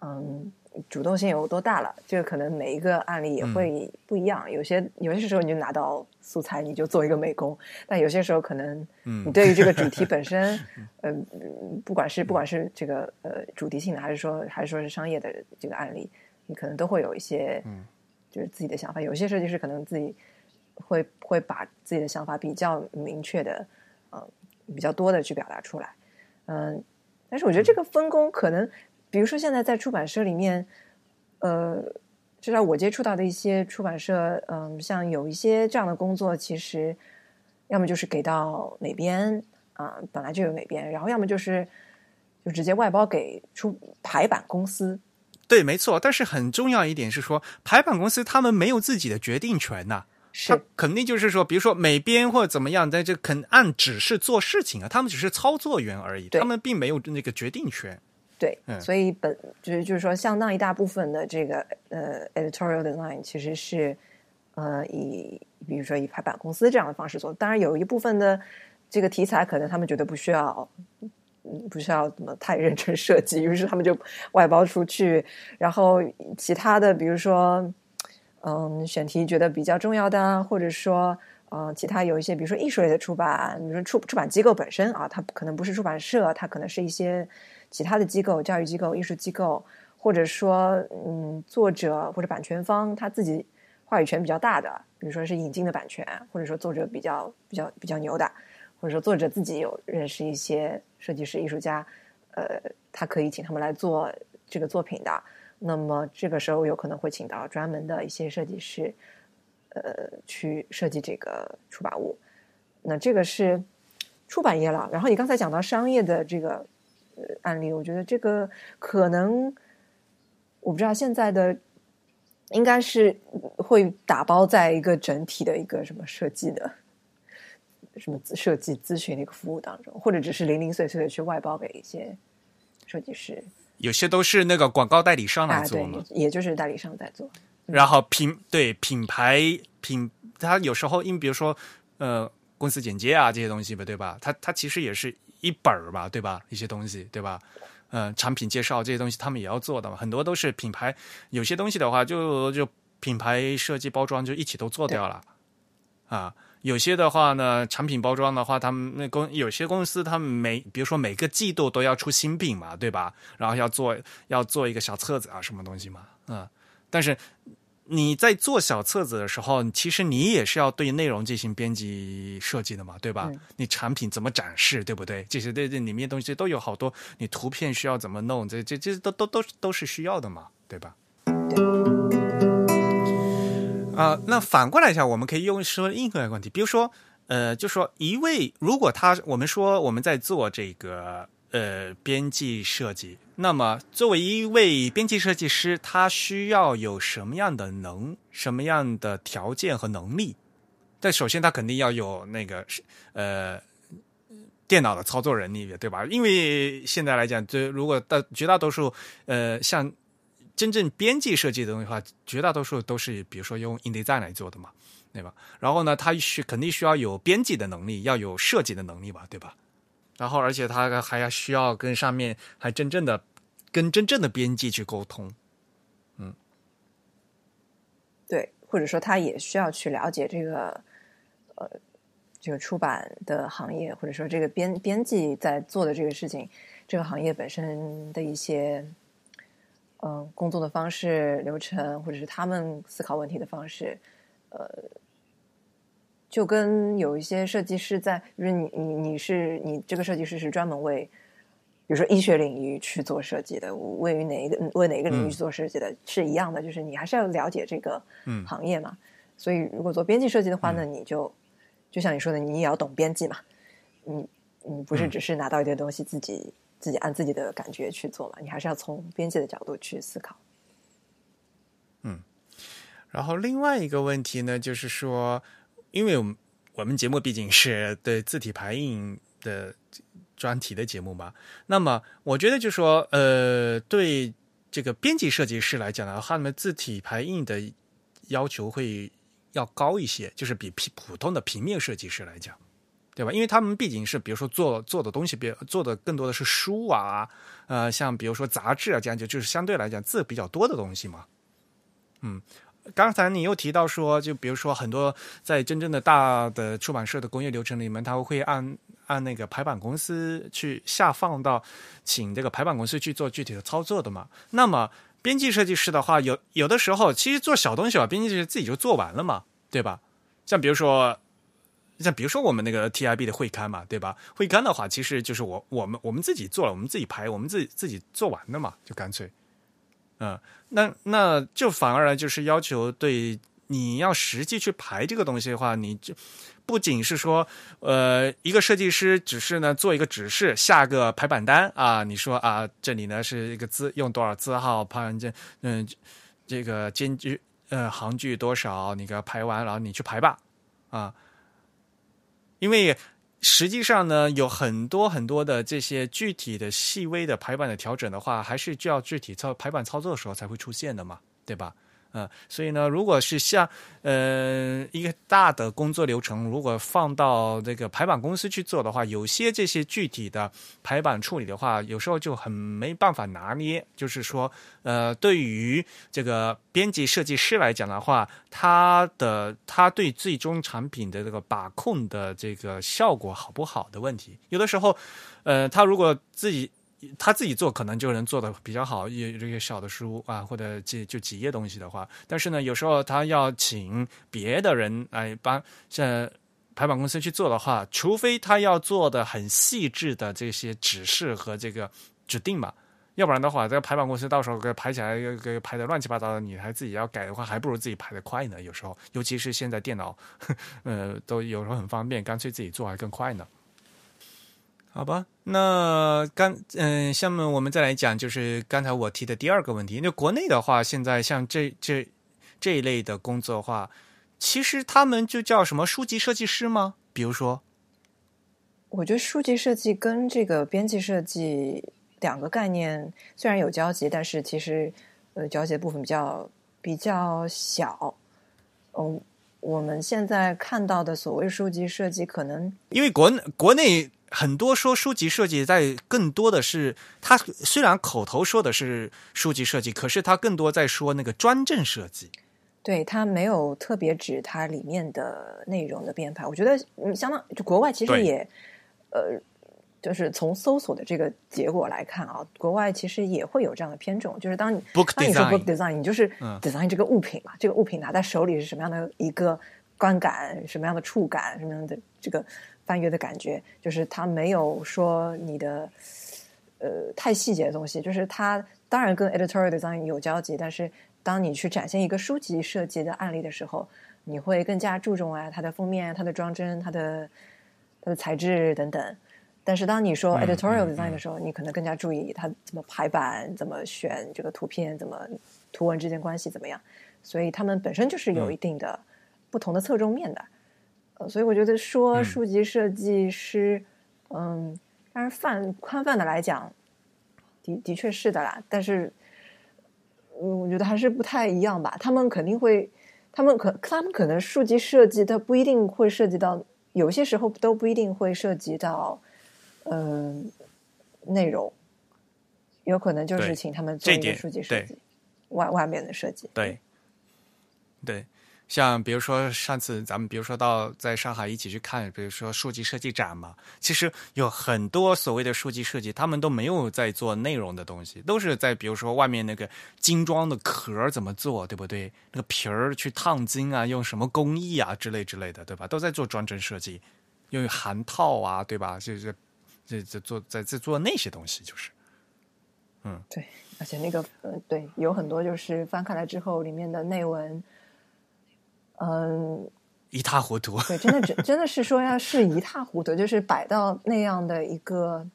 嗯。主动性有多大了？这个可能每一个案例也会不一样。有些有些时候你就拿到素材，你就做一个美工；但有些时候可能，你对于这个主题 本身，嗯，不管是不管是这个呃主题性的，还是说还是说是商业的这个案例，你可能都会有一些，就是自己的想法。有些设计师可能自己会会把自己的想法比较明确的，呃，比较多的去表达出来。嗯，但是我觉得这个分工可能。比如说，现在在出版社里面，呃，至少我接触到的一些出版社，嗯，像有一些这样的工作，其实要么就是给到美编啊，本来就有美编，然后要么就是就直接外包给出排版公司。对，没错。但是很重要一点是说，排版公司他们没有自己的决定权呐，是肯定就是说，比如说美编或者怎么样，在这肯按指示做事情啊，他们只是操作员而已，他们并没有那个决定权。对，所以本就是就是说，相当一大部分的这个呃 editorial design 其实是呃以比如说以排版公司这样的方式做。当然，有一部分的这个题材可能他们觉得不需要，不需要怎么太认真设计，于是他们就外包出去。然后其他的，比如说嗯选题觉得比较重要的，或者说呃其他有一些，比如说艺术类的出版，比如说出出版机构本身啊，它可能不是出版社，它可能是一些。其他的机构、教育机构、艺术机构，或者说，嗯，作者或者版权方他自己话语权比较大的，比如说是引进的版权，或者说作者比较比较比较牛的，或者说作者自己有认识一些设计师、艺术家，呃，他可以请他们来做这个作品的。那么这个时候有可能会请到专门的一些设计师，呃，去设计这个出版物。那这个是出版业了。然后你刚才讲到商业的这个。案例，我觉得这个可能我不知道现在的应该是会打包在一个整体的一个什么设计的什么设计咨询的一个服务当中，或者只是零零碎碎的去外包给一些设计师。有些都是那个广告代理商来做嘛，也就是代理商在做。然后品对品牌品，他有时候因比如说呃公司简介啊这些东西吧，对吧？他他其实也是。一本儿吧，对吧？一些东西，对吧？嗯，产品介绍这些东西，他们也要做的嘛。很多都是品牌，有些东西的话，就就品牌设计包装就一起都做掉了啊。有些的话呢，产品包装的话，他们那公有些公司，他们每比如说每个季度都要出新品嘛，对吧？然后要做要做一个小册子啊，什么东西嘛，嗯。但是你在做小册子的时候，其实你也是要对内容进行编辑设计的嘛，对吧？你产品怎么展示，对不对？这些这这里面东西都有好多，你图片需要怎么弄，这这这都都都都是需要的嘛，对吧？啊，那反过来一下，我们可以用说另一个问题，比如说，呃，就说一位，如果他，我们说我们在做这个呃编辑设计，那么作为一位编辑设计师，他需要有什么样的能，什么样的条件和能力？但首先他肯定要有那个呃电脑的操作能力，对吧？因为现在来讲，就如果大绝大多数呃像。真正编辑设计的东西的话，绝大多数都是比如说用 InDesign 来做的嘛，对吧？然后呢，他需肯定需要有编辑的能力，要有设计的能力吧，对吧？然后而且他还要需要跟上面还真正的跟真正的编辑去沟通，嗯，对，或者说他也需要去了解这个呃这个出版的行业，或者说这个编编辑在做的这个事情，这个行业本身的一些。嗯，工作的方式、流程，或者是他们思考问题的方式，呃，就跟有一些设计师在，就是你你你是你这个设计师是专门为，比如说医学领域去做设计的，位于哪一个为哪一个领域去做设计的，是一样的，就是你还是要了解这个行业嘛。所以，如果做编辑设计的话呢，你就就像你说的，你也要懂编辑嘛。你你不是只是拿到一堆东西自己。自己按自己的感觉去做嘛，你还是要从编辑的角度去思考。嗯，然后另外一个问题呢，就是说，因为我们我们节目毕竟是对字体排印的专题的节目嘛，那么我觉得就说，呃，对这个编辑设计师来讲的话，他们字体排印的要求会要高一些，就是比普普通的平面设计师来讲。对吧？因为他们毕竟是，比如说做做的东西，比做的更多的是书啊，呃，像比如说杂志啊这样，就就是相对来讲字比较多的东西嘛。嗯，刚才你又提到说，就比如说很多在真正的大的出版社的工业流程里面，他会按按那个排版公司去下放到，请这个排版公司去做具体的操作的嘛。那么编辑设计师的话，有有的时候其实做小东西吧，编辑师自己就做完了嘛，对吧？像比如说。像比如说我们那个 TIB 的会刊嘛，对吧？会刊的话，其实就是我我们我们自己做了，我们自己排，我们自己自己做完的嘛，就干脆，嗯，那那就反而就是要求对你要实际去排这个东西的话，你就不仅是说，呃，一个设计师只是呢做一个指示，下个排版单啊，你说啊，这里呢是一个字用多少字号排这嗯这个间距呃行距多少，你给它排完，然后你去排吧，啊。因为实际上呢，有很多很多的这些具体的细微的排版的调整的话，还是需要具体操排版操作的时候才会出现的嘛，对吧？呃，所以呢，如果是像呃一个大的工作流程，如果放到这个排版公司去做的话，有些这些具体的排版处理的话，有时候就很没办法拿捏。就是说，呃，对于这个编辑设计师来讲的话，他的他对最终产品的这个把控的这个效果好不好的问题，有的时候，呃，他如果自己。他自己做可能就能做的比较好，一这些小的书啊，或者几就几页东西的话，但是呢，有时候他要请别的人来帮像排版公司去做的话，除非他要做的很细致的这些指示和这个指定嘛，要不然的话，这个排版公司到时候给排起来给排的乱七八糟的，你还自己要改的话，还不如自己排的快呢。有时候，尤其是现在电脑，呃，都有时候很方便，干脆自己做还更快呢。好吧，那刚嗯，下面我们再来讲，就是刚才我提的第二个问题。那国内的话，现在像这这这一类的工作的话，其实他们就叫什么书籍设计师吗？比如说，我觉得书籍设计跟这个编辑设计两个概念虽然有交集，但是其实呃交集的部分比较比较小。嗯，我们现在看到的所谓书籍设计，可能因为国国内。很多说书籍设计，在更多的是他虽然口头说的是书籍设计，可是他更多在说那个专政设计。对，他没有特别指它里面的内容的编排。我觉得，嗯，相当就国外其实也，呃，就是从搜索的这个结果来看啊，国外其实也会有这样的偏重，就是当你当你说 book design 你就是嗯 design 这个物品嘛，这个物品拿在手里是什么样的一个观感，什么样的触感，什么样的这个翻阅的感觉，就是它没有说你的呃太细节的东西，就是它当然跟 editorial design 有交集，但是当你去展现一个书籍设计的案例的时候，你会更加注重啊它的封面、它的装帧、它的它的材质等等。但是当你说嗯 editorial 嗯 design 的时候，你可能更加注意它怎么排版、怎么选这个图片、怎么图文之间关系怎么样。所以他们本身就是有嗯一定的不同的侧重面的。呃，所以我觉得说嗯书籍设计师，嗯，当然泛宽泛的来讲，的的确是的啦。但是，嗯，我觉得还是不太一样吧。他们肯定会，他们可他们可能书籍设计，它不一定会涉及到，有些时候都不一定会涉及到，嗯、内容，有可能就是请他们做一个书籍设计，外外面的设计。对，对，像比如说上次咱们比如说到在上海一起去看，比如说书籍设计展嘛，其实有很多所谓的书籍设计，他们都没有在做内容的东西，都是在比如说外面那个精装的壳怎么做，对不对？那个皮儿去烫金啊，用什么工艺啊之类之类的，对吧？都在做装帧设计，用于函套啊，对吧？就是这这做在在做那些东西，就是嗯对，而且那个呃，对，有很多就是翻开来之后，里面的内文，嗯，一塌糊涂。对，真的真真的是说要是一塌糊涂，就是摆到那样的一个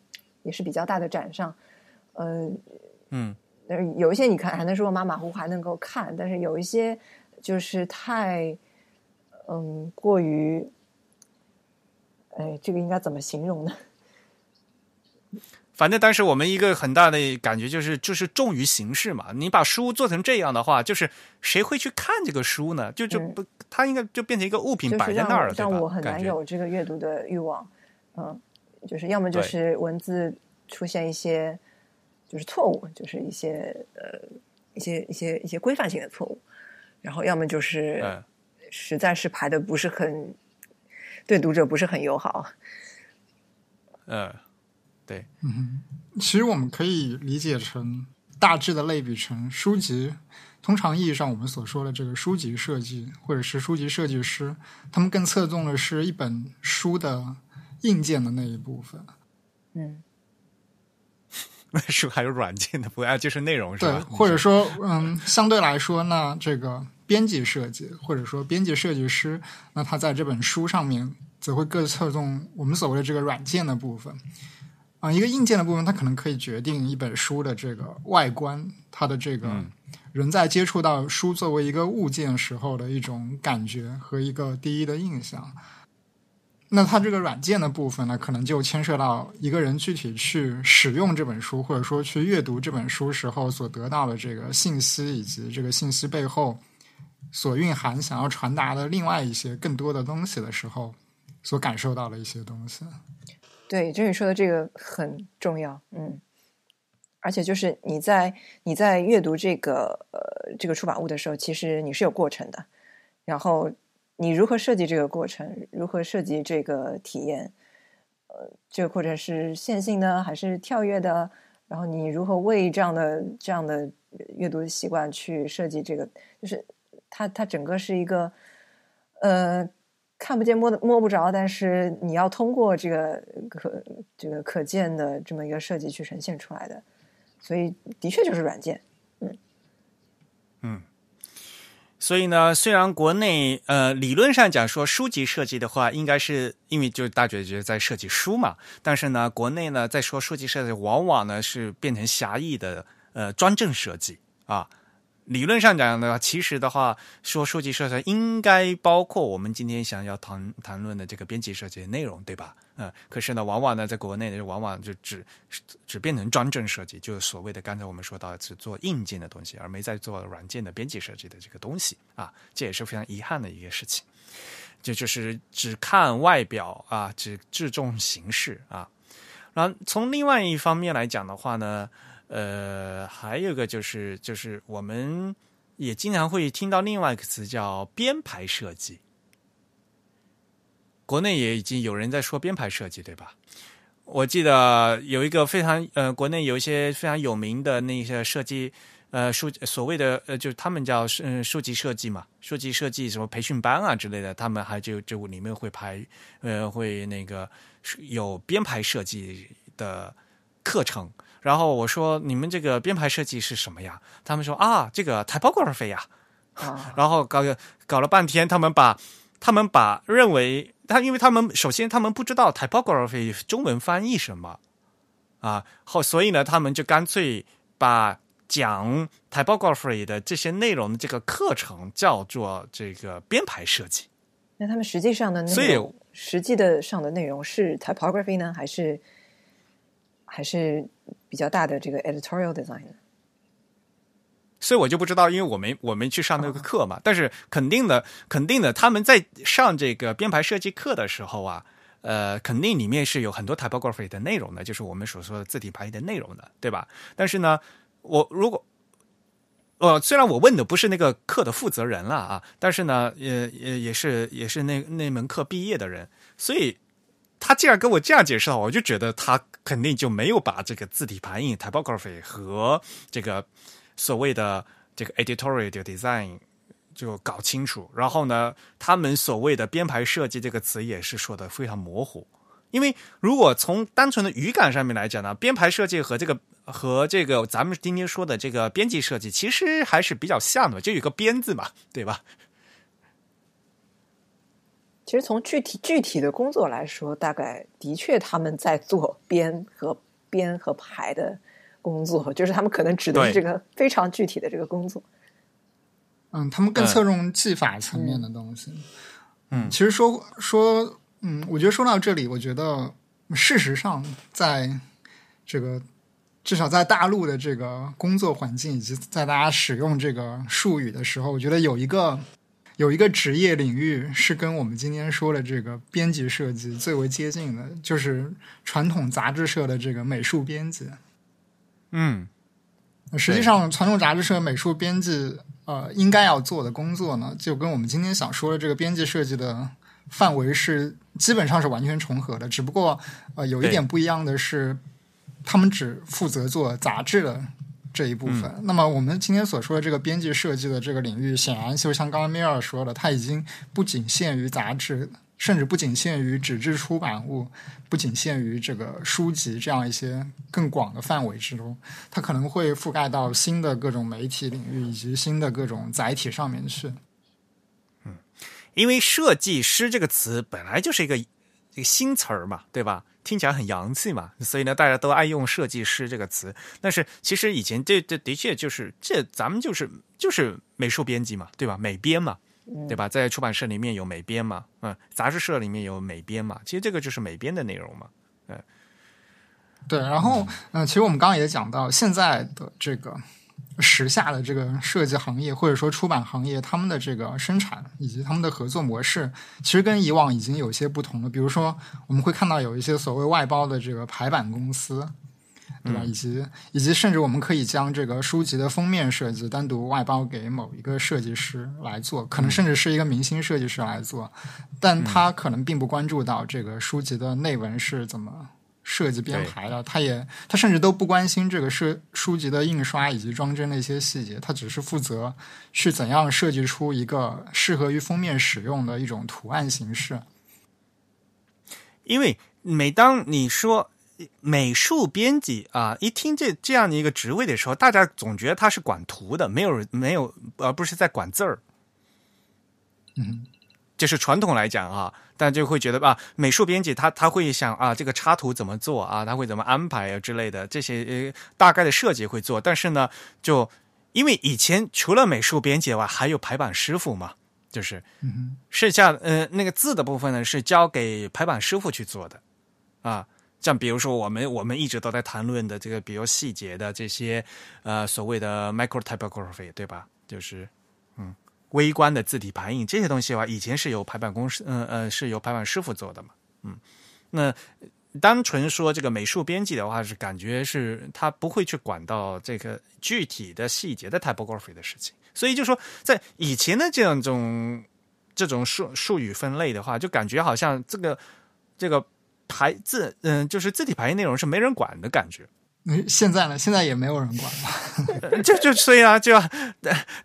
也是比较大的展上，呃，嗯，呃有一些你看还能说马马虎虎还能够看，但是有一些就是太嗯过于，哎，这个应该怎么形容呢？反正当时我们一个很大的感觉就是，就是重于形式嘛。你把书做成这样的话，就是谁会去看这个书呢？就就不，它应该就变成一个物品摆在那儿了，对吧？让我很难有这个阅读的欲望。嗯，就是要么就是文字出现一些就是错误，就是一些呃一些一些一些规范性的错误，然后要么就是嗯实在是排的不是很对读者不是很友好。嗯，对，嗯其实我们可以理解成大致的类比成书籍。通常意义上，我们所说的这个书籍设计或者是书籍设计师，他们更侧重的是一本书的硬件的那一部分。嗯，那书还有软件的部分，啊就是内容是对，吧？或者说，嗯，相对来说呢，这个编辑设计或者说编辑设计师，那他在这本书上面则会更侧重我们所谓的这个软件的部分。啊、一个硬件的部分，它可能可以决定一本书的这个外观，它的这个嗯人在接触到书作为一个物件时候的一种感觉和一个第一的印象。那它这个软件的部分呢，可能就牵涉到一个人具体去使用这本书，或者说去阅读这本书时候所得到的这个信息，以及这个信息背后所蕴含想要传达的另外一些更多的东西的时候，所感受到的一些东西。对，真宇说的这个很重要，嗯，而且就是你在你在阅读这个呃这个出版物的时候，其实你是有过程的，然后你如何设计这个过程，如何设计这个体验，呃，这个过程是线性的还是跳跃的？然后你如何为这样的这样的阅读习惯去设计这个，就是它它整个是一个呃。看不见摸的摸不着，但是你要通过这个可这个可见的这么一个设计去呈现出来的，所以的确就是软件。嗯嗯所以呢，虽然国内呃理论上讲说书籍设计的话，应该是因为就大觉觉在设计书嘛，但是呢，国内呢在说书籍设计，往往呢是变成狭义的呃专政设计啊。理论上讲的话，其实的话说书籍设计应该包括我们今天想要谈谈论的这个编辑设计的内容，对吧？嗯，可是呢，往往呢在国内呢，往往就只只变成专政设计，就是所谓的刚才我们说到只做硬件的东西，而没在做软件的编辑设计的这个东西啊，这也是非常遗憾的一个事情。这就是只看外表啊，只注重形式啊。然后从另外一方面来讲的话呢，呃，还有一个就是就是我们也经常会听到另外一个词叫编排设计。国内也已经有人在说编排设计，对吧？我记得有一个非常呃，国内有一些非常有名的那些设计呃书所谓的呃，就是他们叫嗯书籍设计嘛，书籍设计什么培训班啊之类的，他们还就就里面会排呃会那个有编排设计的课程。然后我说你们这个编排设计是什么呀？他们说啊，这个 typography 呀。然后搞搞了半天，他们把他们把认为他，因为他们首先他们不知道 typography 中文翻译什么啊，后所以呢，他们就干脆把讲 typography 的这些内容的这个课程叫做这个编排设计。那他们实际上的内容，实际的上的内容是 typography 呢，还是还是比较大的这个 editorial design？所以我就不知道，因为我没我没去上那个课嘛。但是肯定的，肯定的，他们在上这个编排设计课的时候啊，呃，肯定里面是有很多 typography 的内容的，就是我们所说的字体排印的内容的，对吧？但是呢，我如果，呃，虽然我问的不是那个课的负责人了啊，但是呢，也也也是也是那那门课毕业的人，所以他既然跟我这样解释的话，我就觉得他肯定就没有把这个字体排印 typography 和这个。所谓的这个 editorial design 就搞清楚，然后呢，他们所谓的编排设计这个词也是说的非常模糊。因为如果从单纯的语感上面来讲呢，编排设计和这个和这个咱们今天说的这个编辑设计其实还是比较像的，就有个编字嘛，对吧？其实从具体具体的工作来说，大概的确他们在做编和编和排的。工作就是他们可能指的是这个非常具体的这个工作。嗯，他们更侧重技法层面的东西。嗯，其实说说，嗯，我觉得说到这里，我觉得事实上，在这个至少在大陆的这个工作环境以及在大家使用这个术语的时候，我觉得有一个有一个职业领域是跟我们今天说的这个编辑设计最为接近的，就是传统杂志社的这个美术编辑。嗯，实际上，传统杂志社美术编辑呃应该要做的工作呢，就跟我们今天想说的这个编辑设计的范围是基本上是完全重合的。只不过呃有一点不一样的是，他们只负责做杂志的这一部分。那么我们今天所说的这个编辑设计的这个领域，显然就像刚刚米尔说的，它已经不仅限于杂志。甚至不仅限于纸质出版物，不仅限于这个书籍这样一些更广的范围之中，它可能会覆盖到新的各种媒体领域以及新的各种载体上面去。嗯，因为设计师这个词本来就是一个一个新词儿嘛，对吧？听起来很洋气嘛，所以呢，大家都爱用设计师这个词。但是其实以前这这的确就是这咱们就是就是美术编辑嘛，对吧？美编嘛。对吧？在出版社里面有美编嘛？嗯，杂志社里面有美编嘛？其实这个就是美编的内容嘛。嗯，对。然后，嗯，其实我们刚刚也讲到，现在的这个时下的这个设计行业或者说出版行业，他们的这个生产以及他们的合作模式，其实跟以往已经有些不同了。比如说，我们会看到有一些所谓外包的这个排版公司。对吧？以及以及，甚至我们可以将这个书籍的封面设计单独外包给某一个设计师来做，可能甚至是一个明星设计师来做，但他可能并不关注到这个书籍的内文是怎么设计编排的，他也他甚至都不关心这个设书籍的印刷以及装帧的一些细节，他只是负责去怎样设计出一个适合于封面使用的一种图案形式。因为每当你说。美术编辑啊，一听这这样的一个职位的时候，大家总觉得他是管图的，没有没有，而不是在管字儿。嗯，这是传统来讲啊，大家就会觉得啊，美术编辑他他会想啊，这个插图怎么做啊，他会怎么安排啊之类的，这些呃大概的设计会做。但是呢，就因为以前除了美术编辑外，还有排版师傅嘛，就是剩下呃那个字的部分呢，是交给排版师傅去做的啊。像比如说，我们我们一直都在谈论的这个比较细节的这些呃所谓的 micro typography，对吧？就是嗯微观的字体排印这些东西的话，以前是由排版公司嗯呃是由排版师傅做的嘛，嗯，那单纯说这个美术编辑的话，是感觉是他不会去管到这个具体的细节的 typography 的事情。所以就说，在以前的这样种这种术术语分类的话，就感觉好像这个这个排字，嗯，就是字体排印内容是没人管的感觉。嗯，现在呢？现在也没有人管了。就就所以啊，就要，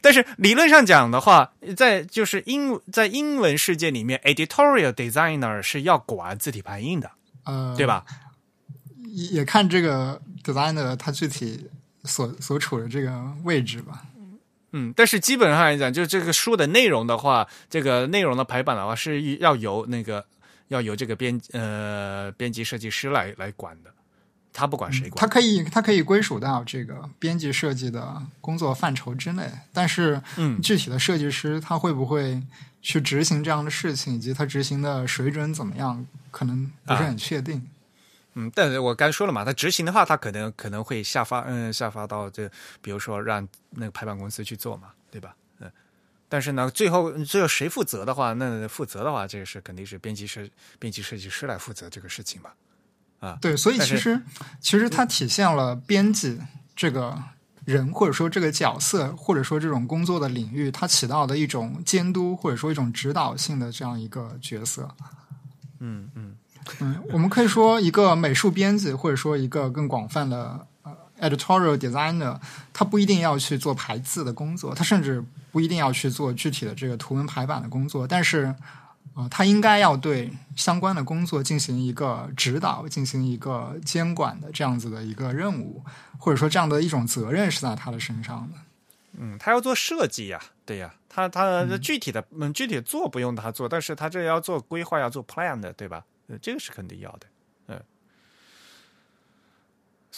但是理论上讲的话，在就是英在英文世界里面，editorial designer 是要管字体排印的，呃，对吧？也看这个 designer 他具体所所处的这个位置吧。嗯，但是基本上来讲，就这个书的内容的话，这个内容的排版的话，是要由那个要由这个编呃编辑设计师来来管的。他不管谁管，他可以，他可以归属到这个编辑设计的工作范畴之内。但是，嗯，具体的设计师他会不会去执行这样的事情，以及他执行的水准怎么样，可能不是很确定。嗯，但我刚才说了嘛，他执行的话，他可能可能会下发，嗯，下发到这，比如说让那个排版公司去做嘛，对吧？嗯，但是呢，最后最后谁负责的话，那负责的话，这个是肯定是编辑设编辑设计师来负责这个事情嘛。啊，对，所以其实其实它体现了编辑这个人或者说这个角色或者说这种工作的领域，它起到的一种监督或者说一种指导性的这样一个角色。嗯嗯嗯，我们可以说一个美术编辑或者说一个更广泛的呃 editorial designer，他不一定要去做排字的工作，他甚至不一定要去做具体的这个图文排版的工作，但是。啊，他应该要对相关的工作进行一个指导，进行一个监管的这样子的一个任务，或者说这样的一种责任是在他的身上的。嗯，他要做设计呀，对呀，他他具体的嗯具体做不用他做，但是他这要做规划，要做 plan 的，对吧？呃，这个是肯定要的。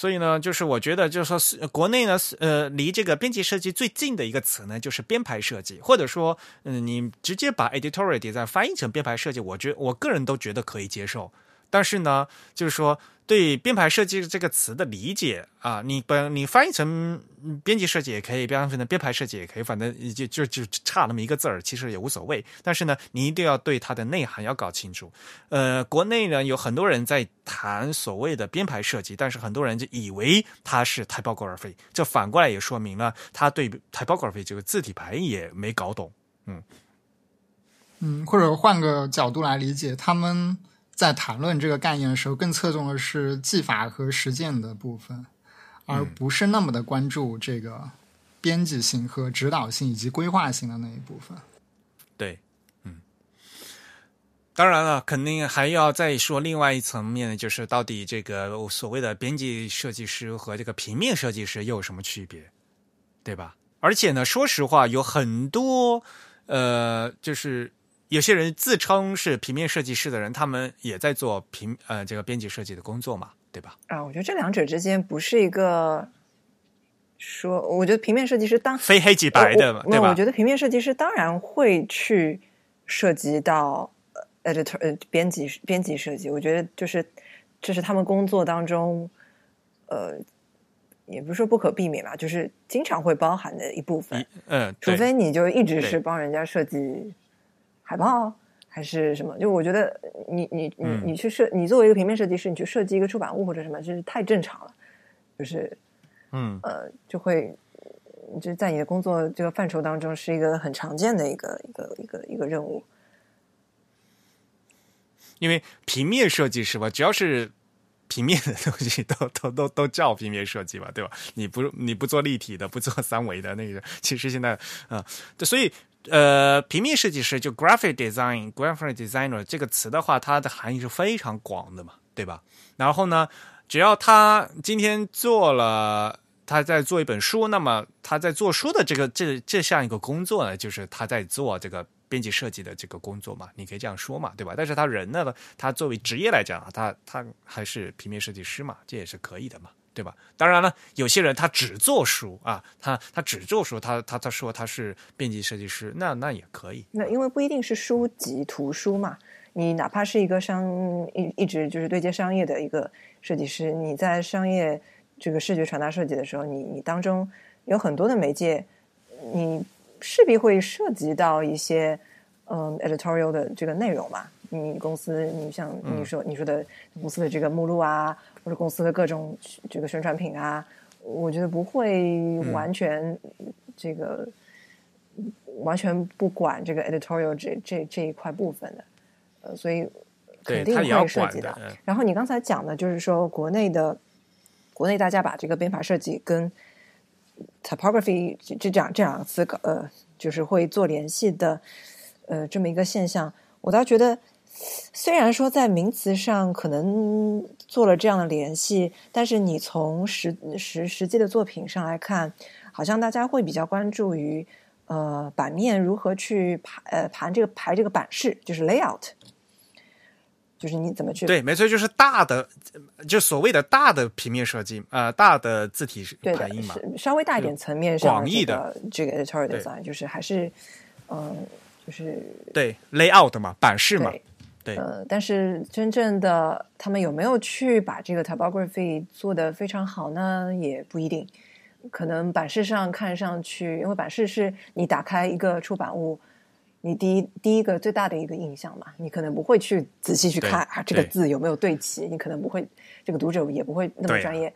所以呢，就是我觉得，就是说，国内呢，呃，离这个编辑设计最近的一个词呢，就是编排设计，或者说，嗯，你直接把 editorial design 翻译成编排设计，我觉我个人都觉得可以接受。但是呢，就是说。对编排设计这个词的理解啊，你把你翻译成编辑设计也可以，编成编排设计也可以，反正就就就差那么一个字儿，其实也无所谓。但是呢，你一定要对它的内涵要搞清楚。呃，国内呢有很多人在谈所谓的编排设计，但是很多人就以为它是 typography，这反过来也说明了他对 typography 这个字体排也没搞懂。嗯嗯，或者换个角度来理解，他们。在谈论这个概念的时候，更侧重的是技法和实践的部分，而不是那么的关注这个编辑性和指导性以及规划性的那一部分。对，嗯，当然了，肯定还要再说另外一层面，就是到底这个所谓的编辑设计师和这个平面设计师又有什么区别，对吧？而且呢，说实话，有很多呃，就是。有些人自称是平面设计师的人，他们也在做平呃这个编辑设计的工作嘛，对吧？啊，我觉得这两者之间不是一个说，我觉得平面设计师当非黑即白的，对吧？我觉得平面设计师当然会去涉及到 editor 呃编辑编辑设计，我觉得就是这是他们工作当中呃也不是说不可避免吧，就是经常会包含的一部分。嗯，除非你就一直是帮人家设计。海报还是什么？就我觉得，你你你你去设，你作为一个平面设计师，你去设计一个出版物或者什么，就是太正常了。就是，嗯呃，就会就在你的工作这个范畴当中，是一个很常见的一个一个一个一个任务。因为平面设计师吧，只要是平面的东西，都都都都叫平面设计吧，对吧？你不你不做立体的，不做三维的那个，其实现在啊，所以。呃，平面设计师就 graphic design、graphic designer 这个词的话，它的含义是非常广的嘛，对吧？然后呢，只要他今天做了，他在做一本书，那么他在做书的这个这这项一个工作呢，就是他在做这个编辑设计的这个工作嘛，你可以这样说嘛，对吧？但是他人呢，他作为职业来讲，他他还是平面设计师嘛，这也是可以的嘛。对吧？当然了，有些人他只做书啊，他他只做书，他他他说他是编辑设计师，那那也可以。那因为不一定是书籍图书嘛，你哪怕是一个商一一直就是对接商业的一个设计师，你在商业这个视觉传达设计的时候，你你当中有很多的媒介，你势必会涉及到一些嗯 editorial 的这个内容嘛。你公司，你像你说你说的公司的这个目录啊，或者公司的各种这个宣传品啊，我觉得不会完全这个完全不管这个 editorial 这这这一块部分的，呃，所以肯定会涉及到。然后你刚才讲的就是说国内的国内大家把这个编排设计跟 typography 这这两这两个词呃。就是会做联系的，呃，这么一个现象，我倒觉得，虽然说在名词上可能做了这样的联系，但是你从实实实际的作品上来看，好像大家会比较关注于呃版面如何去排呃盘这个排这个版式，就是 layout，就是你怎么去对，没错，就是大的，就所谓的大的平面设计，呃，大的字体排印嘛，稍微大一点层面上广义的这个 editorial design，就是还是嗯，就是对 layout 嘛，版式嘛，对，呃，但是真正的他们有没有去把这个 typography 做的非常好呢？也不一定，可能版式上看上去，因为版式是你打开一个出版物。你第一第一个最大的一个印象嘛，你可能不会去仔细去看啊，这个字有没有对齐，你可能不会，这个读者也不会那么专业，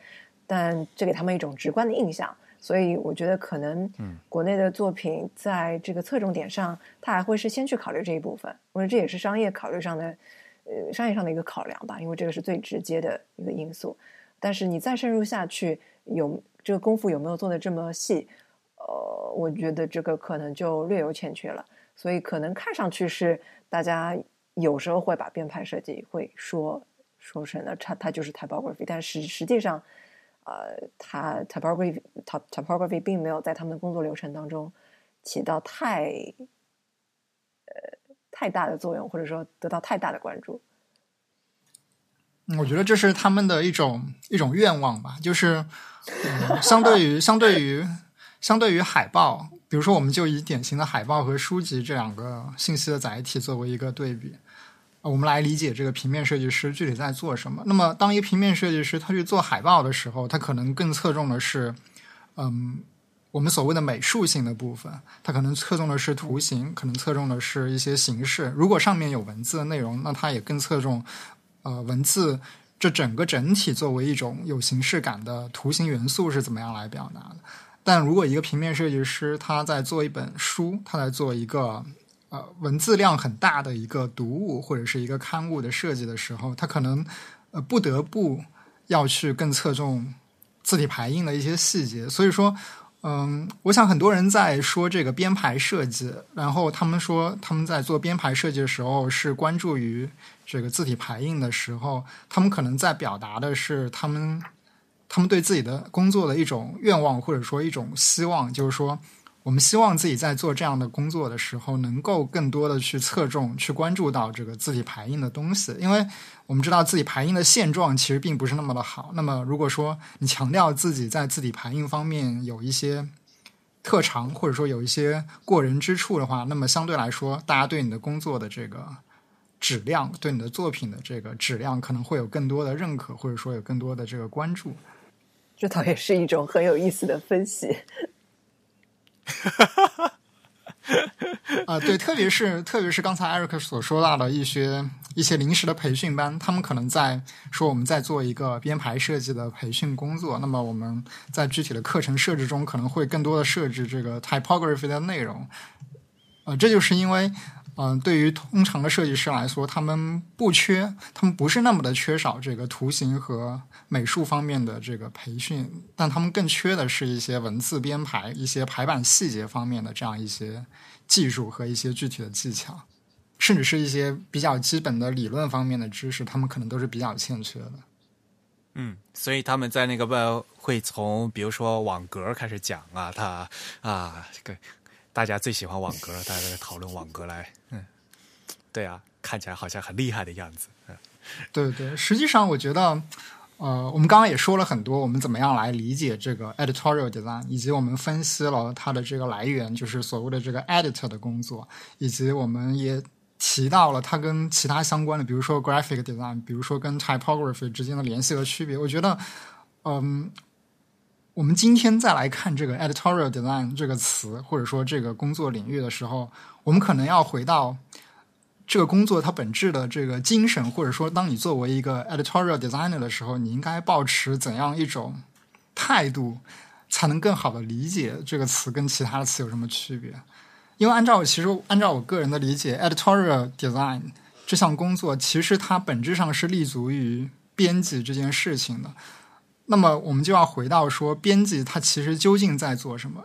但这给他们一种直观的印象，所以我觉得可能，国内的作品在这个侧重点上，他还会是先去考虑这一部分，我觉得这也是商业考虑上的，呃，商业上的一个考量吧，因为这个是最直接的一个因素。但是你再深入下去，有这个功夫有没有做的这么细，呃，我觉得这个可能就略有欠缺了。所以可能看上去是大家有时候会把编排设计会说说成了它它就是 typography，但实实际上，呃，它 typography typography 并没有在他们的工作流程当中起到太呃太大的作用，或者说得到太大的关注。我觉得这是他们的一种一种愿望吧，就是相对于相对于相对于海报。比如说，我们就以典型的海报和书籍这两个信息的载体作为一个对比，我们来理解这个平面设计师具体在做什么。那么，当一个平面设计师他去做海报的时候，他可能更侧重的是，嗯，我们所谓的美术性的部分，他可能侧重的是图形，可能侧重的是一些形式。如果上面有文字的内容，那他也更侧重，呃，文字这整个整体作为一种有形式感的图形元素是怎么样来表达的。但如果一个平面设计师他在做一本书，他在做一个呃文字量很大的一个读物或者是一个刊物的设计的时候，他可能呃不得不要去更侧重字体排印的一些细节。所以说，嗯，我想很多人在说这个编排设计，然后他们说他们在做编排设计的时候是关注于这个字体排印的时候，他们可能在表达的是他们。他们对自己的工作的一种愿望，或者说一种希望，就是说，我们希望自己在做这样的工作的时候，能够更多的去侧重、去关注到这个字体排印的东西。因为我们知道字体排印的现状其实并不是那么的好。那么，如果说你强调自己在字体排印方面有一些特长，或者说有一些过人之处的话，那么相对来说，大家对你的工作的这个质量，对你的作品的这个质量，可能会有更多的认可，或者说有更多的这个关注。这倒也是一种很有意思的分析。啊，对，特别是特别是刚才艾瑞克所说到的一些一些临时的培训班，他们可能在说我们在做一个编排设计的培训工作。那么我们在具体的课程设置中，可能会更多的设置这个 typography 的内容。呃，这就是因为。嗯，对于通常的设计师来说，他们不缺，他们不是那么的缺少这个图形和美术方面的这个培训，但他们更缺的是一些文字编排、一些排版细节方面的这样一些技术和一些具体的技巧，甚至是一些比较基本的理论方面的知识，他们可能都是比较欠缺的。嗯，所以他们在那个外会从比如说网格开始讲啊，他啊对。大家最喜欢网格，大家在讨论网格来，对啊，看起来好像很厉害的样子，嗯，对对，实际上我觉得，呃，我们刚刚也说了很多，我们怎么样来理解这个 editorial design，以及我们分析了它的这个来源，就是所谓的这个 editor 的工作，以及我们也提到了它跟其他相关的，比如说 graphic design，比如说跟 typography 之间的联系和区别。我觉得，嗯。我们今天再来看这个 editorial design 这个词，或者说这个工作领域的时候，我们可能要回到这个工作它本质的这个精神，或者说，当你作为一个 editorial designer 的时候，你应该保持怎样一种态度，才能更好的理解这个词跟其他的词有什么区别？因为按照我其实按照我个人的理解，editorial design 这项工作其实它本质上是立足于编辑这件事情的。那么我们就要回到说，编辑它其实究竟在做什么？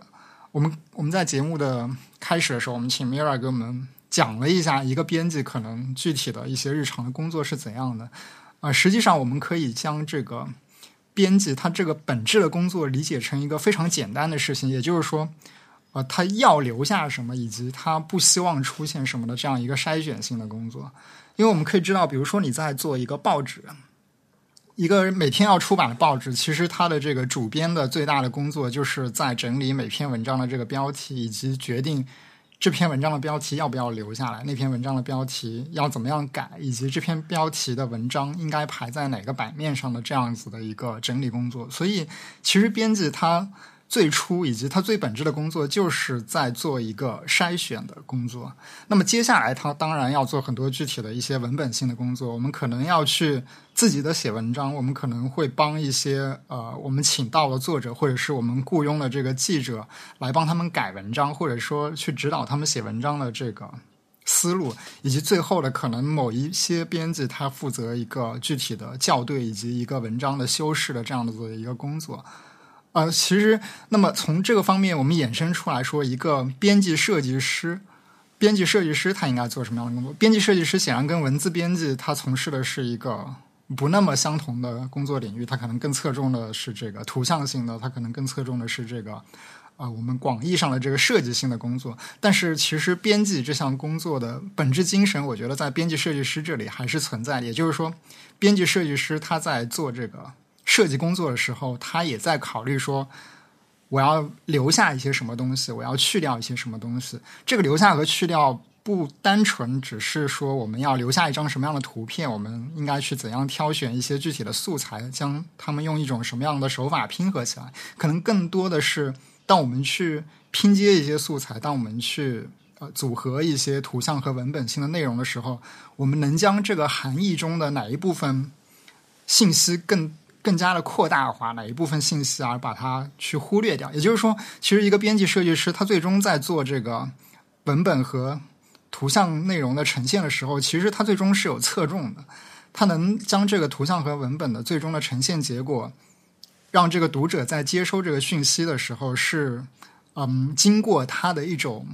我们我们在节目的开始的时候，我们请 Mira 给我们讲了一下一个编辑可能具体的一些日常的工作是怎样的。啊，实际上我们可以将这个编辑他这个本质的工作理解成一个非常简单的事情，也就是说，呃，他要留下什么，以及他不希望出现什么的这样一个筛选性的工作。因为我们可以知道，比如说你在做一个报纸。一个每天要出版的报纸，其实它的这个主编的最大的工作，就是在整理每篇文章的这个标题，以及决定这篇文章的标题要不要留下来，那篇文章的标题要怎么样改，以及这篇标题的文章应该排在哪个版面上的这样子的一个整理工作。所以，其实编辑他。最初以及他最本质的工作，就是在做一个筛选的工作。那么接下来，他当然要做很多具体的一些文本性的工作。我们可能要去自己的写文章，我们可能会帮一些呃，我们请到了作者或者是我们雇佣的这个记者来帮他们改文章，或者说去指导他们写文章的这个思路，以及最后的可能某一些编辑他负责一个具体的校对以及一个文章的修饰的这样的一个工作。呃，其实，那么从这个方面，我们衍生出来说，一个编辑设计师，编辑设计师他应该做什么样的工作？编辑设计师显然跟文字编辑他从事的是一个不那么相同的工作领域，他可能更侧重的是这个图像性的，他可能更侧重的是这个啊，我们广义上的这个设计性的工作。但是，其实编辑这项工作的本质精神，我觉得在编辑设计师这里还是存在的。也就是说，编辑设计师他在做这个。设计工作的时候，他也在考虑说，我要留下一些什么东西，我要去掉一些什么东西。这个留下和去掉不单纯只是说我们要留下一张什么样的图片，我们应该去怎样挑选一些具体的素材，将它们用一种什么样的手法拼合起来。可能更多的是，当我们去拼接一些素材，当我们去呃组合一些图像和文本性的内容的时候，我们能将这个含义中的哪一部分信息更。更加的扩大化哪一部分信息而把它去忽略掉，也就是说，其实一个编辑设计师他最终在做这个文本和图像内容的呈现的时候，其实他最终是有侧重的，他能将这个图像和文本的最终的呈现结果，让这个读者在接收这个讯息的时候是嗯，经过他的一种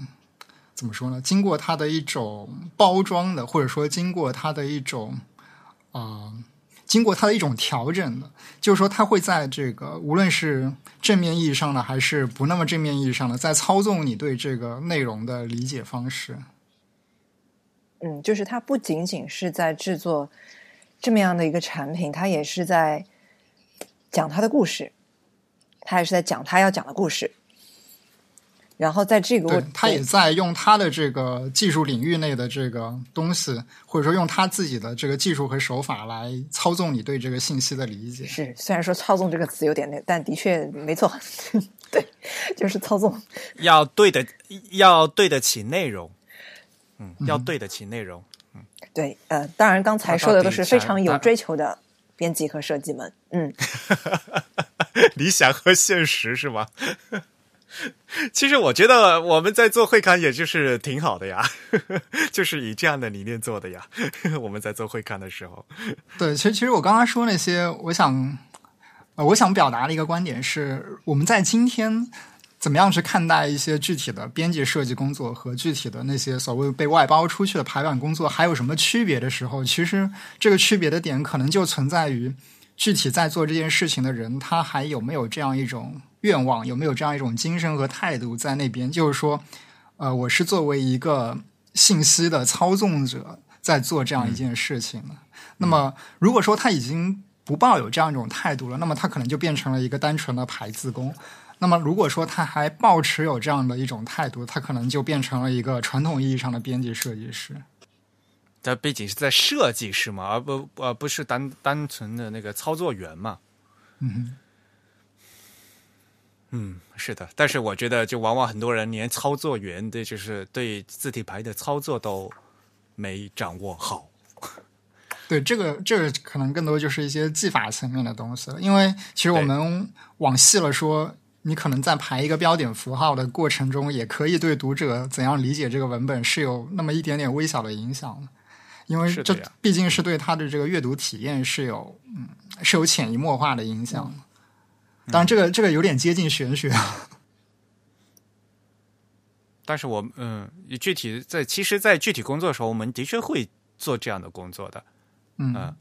怎么说呢？经过他的一种包装的，或者说经过他的一种啊。经过它的一种调整的，就是说，它会在这个无论是正面意义上的，还是不那么正面意义上的，在操纵你对这个内容的理解方式。嗯，就是它不仅仅是在制作这么样的一个产品，它也是在讲它的故事，它也是在讲它要讲的故事。然后在这个，他也在用他的这个技术领域内的这个东西，或者说用他自己的这个技术和手法来操纵你对这个信息的理解。是，虽然说“操纵”这个词有点那，但的确没错，对，就是操纵。要对得，要对得起内容，嗯，要对得起内容，嗯，对，呃，当然刚才说的都是非常有追求的编辑和设计们，嗯，理想和现实是吗？其实我觉得我们在做会刊，也就是挺好的呀，就是以这样的理念做的呀。我们在做会刊的时候，对，其实其实我刚刚说那些，我想，呃，我想表达的一个观点是，我们在今天怎么样去看待一些具体的编辑设计工作和具体的那些所谓被外包出去的排版工作还有什么区别的时候，其实这个区别的点可能就存在于具体在做这件事情的人，他还有没有这样一种。愿望有没有这样一种精神和态度在那边？就是说，呃，我是作为一个信息的操纵者在做这样一件事情的。那么，如果说他已经不抱有这样一种态度了，那么他可能就变成了一个单纯的排字工。那么，如果说他还抱持有这样的一种态度，他可能就变成了一个传统意义上的编辑设计师。他背景是在设计是吗？而不呃不是单单纯的那个操作员嘛？嗯。嗯，是的，但是我觉得，就往往很多人连操作员的，就是对字体排的操作都没掌握好。对，这个这个可能更多就是一些技法层面的东西了。因为其实我们往细了说，你可能在排一个标点符号的过程中，也可以对读者怎样理解这个文本是有那么一点点微小的影响的。因为这毕竟是对他的这个阅读体验是有嗯是有潜移默化的影响。当然，这个这个有点接近玄学。但是我嗯，具体在其实，在具体工作的时候，我们的确会做这样的工作的。嗯，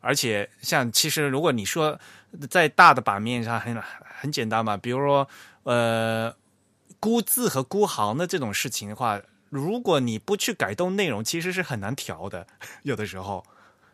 而且像其实，如果你说在大的版面上很很简单嘛，比如说呃，估字和估行的这种事情的话，如果你不去改动内容，其实是很难调的。有的时候，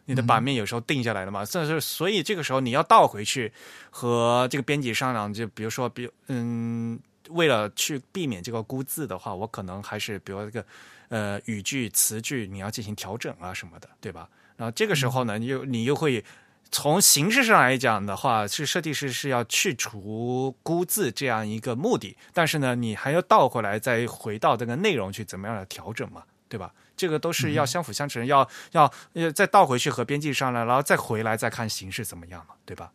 你的版面有时候定下来了嘛，所以所以这个时候你要倒回去和这个编辑商量，就比如说，比嗯，为了去避免这个估字的话，我可能还是比如这个呃语句词句你要进行调整啊什么的，对吧？然后这个时候呢，你又你又会从形式上来讲的话，是设计师是要去除孤字这样一个目的，但是呢，你还要倒回来再回到这个内容去怎么样的调整嘛，对吧？这个都是要相辅相成，要要呃再倒回去和编辑上来，然后再回来再看形式怎么样嘛，对吧？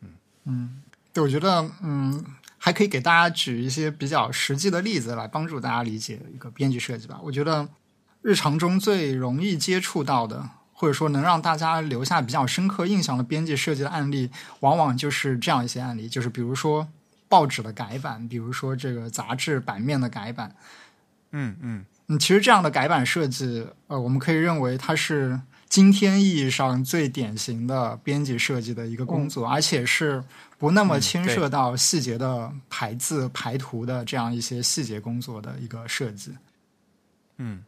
嗯嗯，对，我觉得嗯还可以给大家举一些比较实际的例子来帮助大家理解一个编辑设计吧。我觉得日常中最容易接触到的。或者说能让大家留下比较深刻印象的编辑设计的案例，往往就是这样一些案例，就是比如说报纸的改版，比如说这个杂志版面的改版。嗯嗯嗯，其实这样的改版设计，呃，我们可以认为它是今天意义上最典型的编辑设计的一个工作，而且是不那么牵涉到细节的排字排图的这样一些细节工作的一个设计。嗯。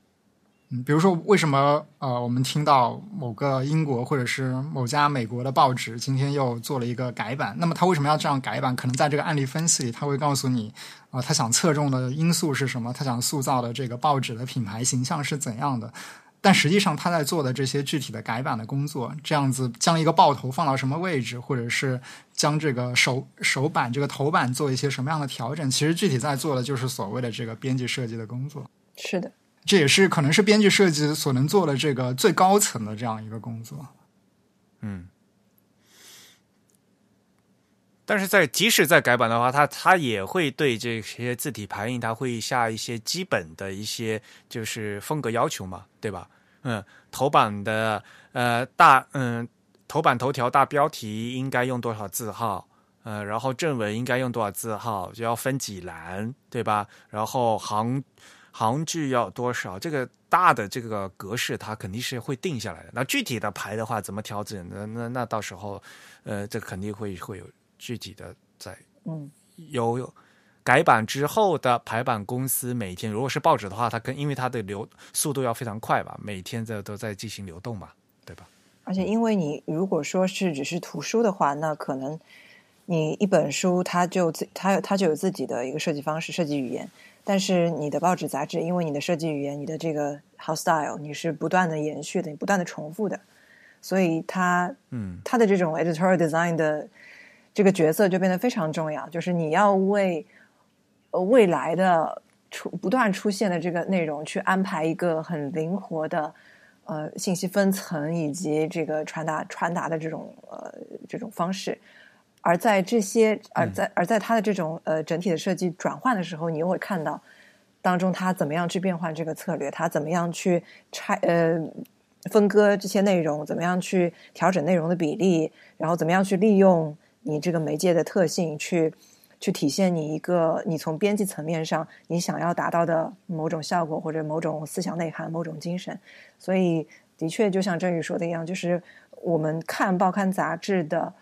比如说，为什么呃，我们听到某个英国或者是某家美国的报纸今天又做了一个改版？那么他为什么要这样改版？可能在这个案例分析里，他会告诉你啊，他想侧重的因素是什么？他想塑造的这个报纸的品牌形象是怎样的？但实际上他在做的这些具体的改版的工作，这样子将一个报头放到什么位置，或者是将这个首首版这个头版做一些什么样的调整？其实具体在做的就是所谓的这个编辑设计的工作。是的。这也是可能是编剧设计所能做的这个最高层的这样一个工作。嗯，但是在即使在改版的话，它它也会对这些字体排印，它会下一些基本的一些就是风格要求嘛，对吧？嗯，头版的呃大嗯头版头条大标题应该用多少字号？呃，然后正文应该用多少字号？就要分几栏，对吧？然后行。行距要多少？这个大的这个格式，它肯定是会定下来的。那具体的排的话，怎么调整？那那那到时候，呃，这肯定会会有具体的在。嗯，有改版之后的排版公司，每天如果是报纸的话，它跟因为它的流速度要非常快吧，每天在都在进行流动吧，对吧？而且，因为你如果说是只是图书的话，那可能你一本书它就自它它就有自己的一个设计方式、设计语言。但是你的报纸杂志，因为你的设计语言、你的这个 house style，你是不断的延续的、你不断的重复的，所以它，嗯，它的这种 editorial design 的这个角色就变得非常重要。就是你要为呃未来的出不断出现的这个内容去安排一个很灵活的呃信息分层以及这个传达传达的这种呃这种方式。而在这些，而在而在它的这种呃整体的设计转换的时候，你又会看到当中它怎么样去变换这个策略，它怎么样去拆呃分割这些内容，怎么样去调整内容的比例，然后怎么样去利用你这个媒介的特性去去体现你一个你从编辑层面上你想要达到的某种效果或者某种思想内涵、某种精神。所以，的确就像郑宇说的一样，就是我们看报刊杂志的。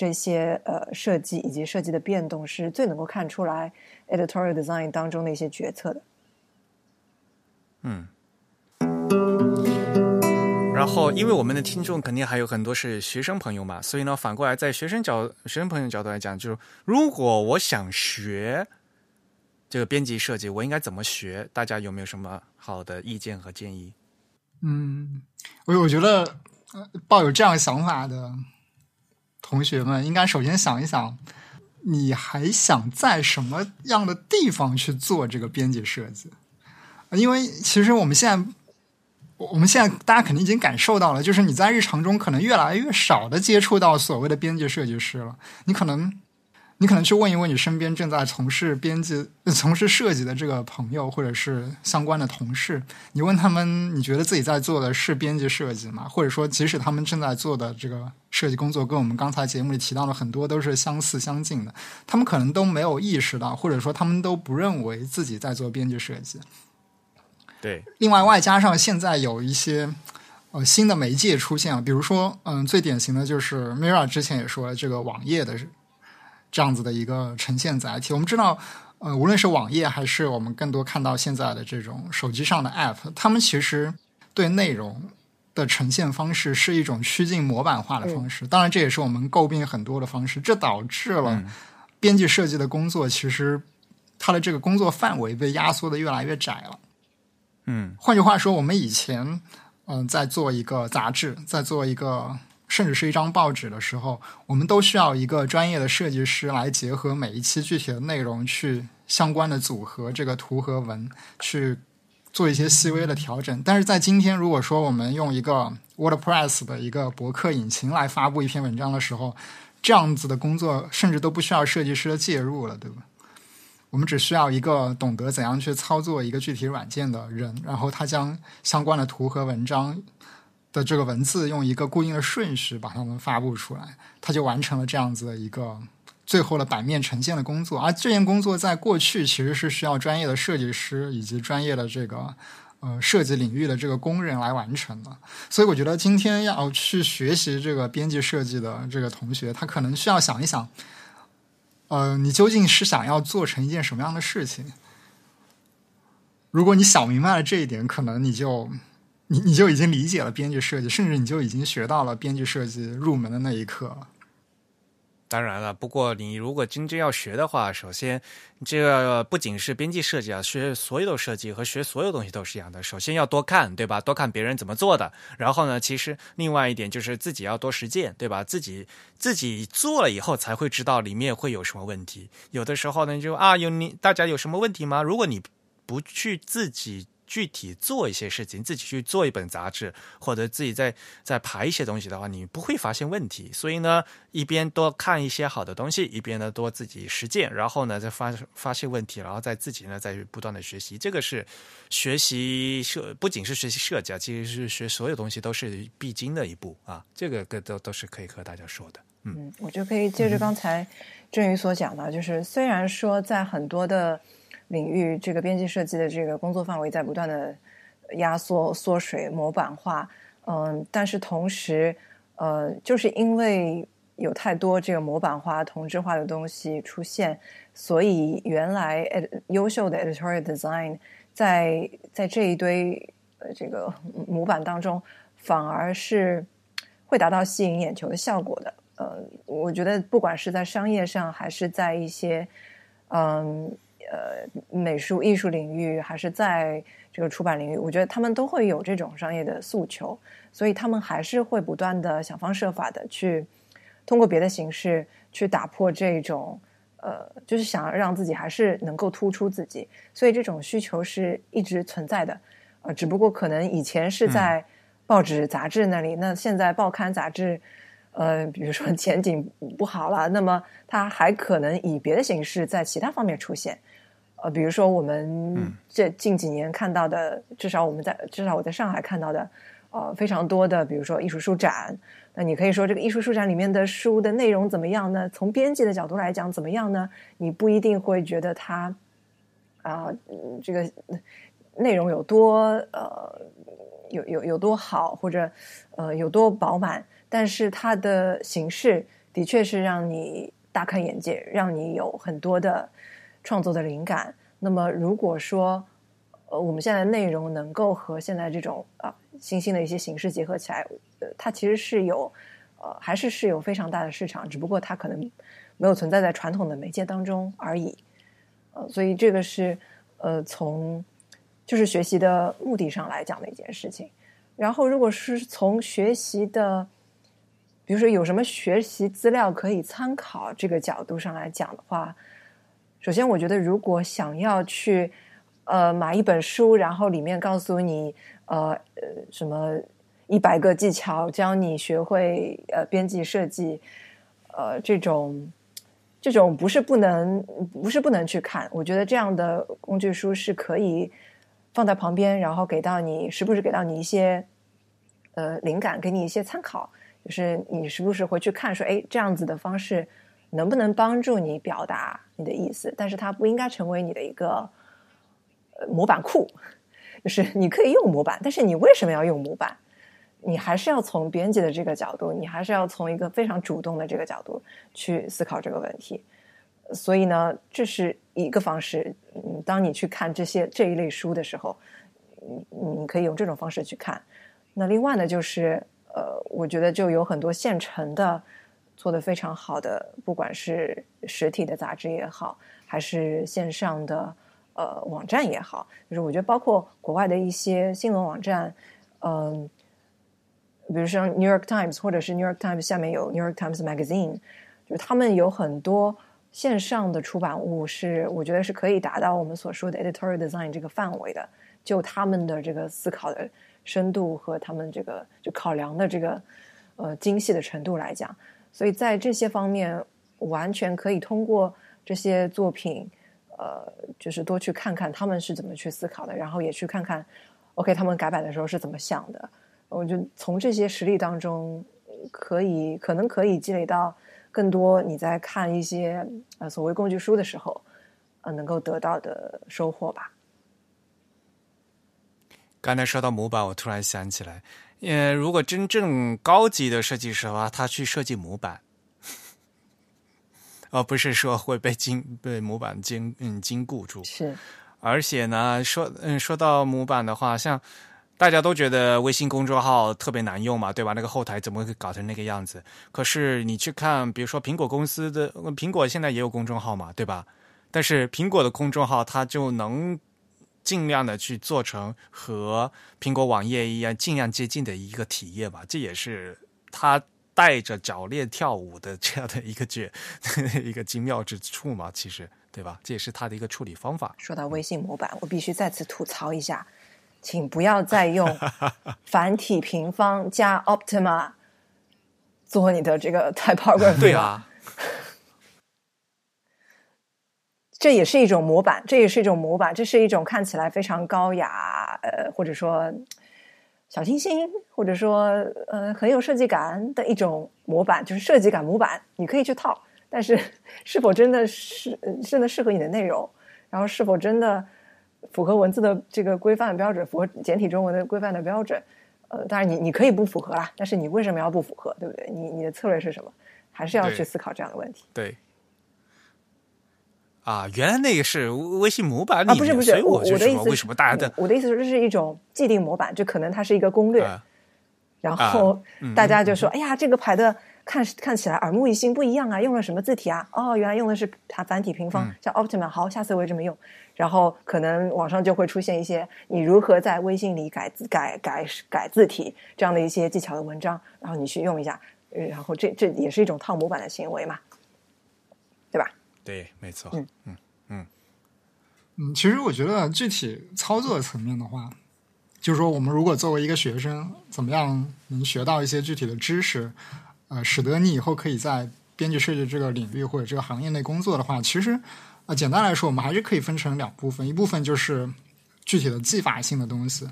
这些呃设计以及设计的变动是最能够看出来 editorial design 当中的一些决策的。嗯。然后，因为我们的听众肯定还有很多是学生朋友嘛，所以呢，反过来在学生角学生朋友角度来讲，就是如果我想学这个编辑设计，我应该怎么学？大家有没有什么好的意见和建议？嗯，我我觉得抱有这样想法的。同学们应该首先想一想，你还想在什么样的地方去做这个编辑设计？因为其实我们现在我们现在大家肯定已经感受到了，就是你在日常中可能越来越少的接触到所谓的编辑设计师了。你可能，你可能去问一问你身边正在从事编辑、从事设计的这个朋友，或者是相关的同事，你问他们，你觉得自己在做的是编辑设计吗？或者说，即使他们正在做的这个设计工作跟我们刚才节目里提到的很多都是相似相近的，他们可能都没有意识到，或者说他们都不认为自己在做编辑设计。对，另外外加上现在有一些呃新的媒介出现了，比如说嗯最典型的就是 Mira 之前也说了这个网页的这样子的一个呈现载体。我们知道呃无论是网页还是我们更多看到现在的这种手机上的 App，他们其实对内容的呈现方式是一种趋近模板化的方式。当然这也是我们诟病很多的方式，这导致了编辑设计的工作其实它的这个工作范围被压缩的越来越窄了。嗯，换句话说，我们以前嗯在做一个杂志，在做一个甚至是一张报纸的时候，我们都需要一个专业的设计师来结合每一期具体的内容去相关的组合这个图和文，去做一些细微的调整。但是在今天，如果说我们用一个 WordPress 的一个博客引擎来发布一篇文章的时候，这样子的工作甚至都不需要设计师的介入了，对吧？我们只需要一个懂得怎样去操作一个具体软件的人，然后他将相关的图和文章的这个文字用一个固定的顺序把它们发布出来，他就完成了这样子的一个最后的版面呈现的工作。而这件工作在过去其实是需要专业的设计师以及专业的这个呃设计领域的这个工人来完成的。所以我觉得今天要去学习这个编辑设计的这个同学，他可能需要想一想。呃，你究竟是想要做成一件什么样的事情？如果你想明白了这一点，可能你就你你就已经理解了编剧设计，甚至你就已经学到了编剧设计入门的那一课。当然了，不过你如果真正要学的话，首先这个不仅是编辑设计啊，学所有的设计和学所有东西都是一样的。首先要多看，对吧？多看别人怎么做的。然后呢，其实另外一点就是自己要多实践，对吧？自己自己做了以后才会知道里面会有什么问题。有的时候呢，就啊，有你大家有什么问题吗？如果你不去自己。具体做一些事情，自己去做一本杂志，或者自己在在排一些东西的话，你不会发现问题。所以呢，一边多看一些好的东西，一边呢多自己实践，然后呢再发发现问题，然后再自己呢再不断的学习。这个是学习设，不仅是学习设计啊，其实是学所有东西都是必经的一步啊。这个个都都是可以和大家说的。嗯，我就可以接着刚才郑宇所讲的，就是虽然说在很多的。领域这个编辑设计的这个工作范围在不断的压缩、缩水、模板化，嗯，但是同时，呃，就是因为有太多这个模板化、同质化的东西出现，所以原来优秀的 editorial design 在在这一堆呃这个模板当中，反而是会达到吸引眼球的效果的。呃，我觉得不管是在商业上，还是在一些嗯。呃美术艺术领域还是在这个出版领域，我觉得他们都会有这种商业的诉求，所以他们还是会不断的想方设法的去通过别的形式去打破这种呃，就是想让自己还是能够突出自己，所以这种需求是一直存在的，呃，只不过可能以前是在报纸杂志那里，那现在报刊杂志。呃，比如说前景不好了，那么它还可能以别的形式在其他方面出现。呃，比如说我们这近几年看到的，至少我们在至少我在上海看到的，呃，非常多的，比如说艺术书展。那你可以说这个艺术书展里面的书的内容怎么样呢？从编辑的角度来讲怎么样呢？你不一定会觉得它啊，这个内容有多呃有有有多好，或者呃有多饱满，但是它的形式的确是让你大开眼界，让你有很多的。创作的灵感。那么，如果说呃，我们现在内容能够和现在这种啊新兴的一些形式结合起来，呃，它其实是有呃，还是是有非常大的市场，只不过它可能没有存在在传统的媒介当中而已。呃，所以这个是呃，从就是学习的目的上来讲的一件事情。然后，如果是从学习的，比如说有什么学习资料可以参考这个角度上来讲的话。首先，我觉得如果想要去呃买一本书，然后里面告诉你呃呃什么一百个技巧教你学会呃编辑设计，呃这种这种不是不能不是不能去看，我觉得这样的工具书是可以放在旁边，然后给到你时不时给到你一些呃灵感，给你一些参考，就是你时不时回去看说，哎，这样子的方式能不能帮助你表达你的意思？但是它不应该成为你的一个模板库，就是你可以用模板，但是你为什么要用模板？你还是要从编辑的这个角度，你还是要从一个非常主动的这个角度去思考这个问题。所以呢，这是一个方式。嗯，当你去看这些这一类书的时候，你你可以用这种方式去看。那另外呢，就是呃，我觉得就有很多现成的做的非常好的，不管是实体的杂志也好，还是线上的呃网站也好，就是我觉得包括国外的一些新闻网站，嗯、比如说 New York Times 或者是 New York Times 下面有 New York Times Magazine，就是他们有很多线上的出版物是我觉得是可以达到我们所说的 editorial design 这个范围的，就他们的这个思考的深度和他们这个就考量的这个呃精细的程度来讲，所以在这些方面完全可以通过这些作品，呃，就是多去看看他们是怎么去思考的，然后也去看看 OK 他们改版的时候是怎么想的。我就从这些实例当中，可以可能可以积累到更多你在看一些呃所谓工具书的时候，呃能够得到的收获吧。刚才说到模板，我突然想起来，呃，如果真正高级的设计师的话，他去设计模板，而不是说会被禁被模板禁嗯禁锢住。是，而且呢，说嗯说到模板的话，像大家都觉得微信公众号特别难用嘛，对吧？那个后台怎么会搞成那个样子？可是你去看，比如说苹果公司的苹果现在也有公众号嘛，对吧？但是苹果的公众号它就能尽量的去做成和苹果网页一样尽量接近的一个体验吧，这也是它带着脚链跳舞的这样的一个绝 一个精妙之处嘛，其实对吧？这也是它的一个处理方法。说到微信模板，我必须再次吐槽一下，请不要再用繁体平方加 Optima 做你的这个 typography 对了啊，这也是一种模板，这也是一种模板，这是一种看起来非常高雅，呃，或者说小清新，或者说呃很有设计感的一种模板，就是设计感模板，你可以去套，但是 是否真的是呃真的适合你的内容，然后是否真的符合文字的这个规范标准，符合简体中文的规范的标准？呃，当然你你可以不符合啦，但是你为什么要不符合，对不对？你你的策略是什么？还是要去思考这样的问题。对。啊，原来那个是微信模板里啊，不是不是，所以我我的意思，为什么大家的我的意思是这是一种既定模板，就可能它是一个攻略，啊然后嗯大家就说，哎呀，这个牌的看看起来耳目一新，不一样啊，用了什么字体啊？哦，原来用的是它繁体平方，嗯叫 Optima，好，下次我也这么用。然后可能网上就会出现一些你如何在微信里改字、改改改字体这样的一些技巧的文章，然后你去用一下，呃然后这这也是一种套模板的行为嘛，对吧？对，没错，嗯嗯嗯，其实我觉得具体操作层面的话，就是说我们如果作为一个学生，怎么样能学到一些具体的知识，呃，使得你以后可以在编辑设计这个领域或者这个行业内工作的话，其实呃，简单来说，我们还是可以分成两部分，一部分就是具体的技法性的东西。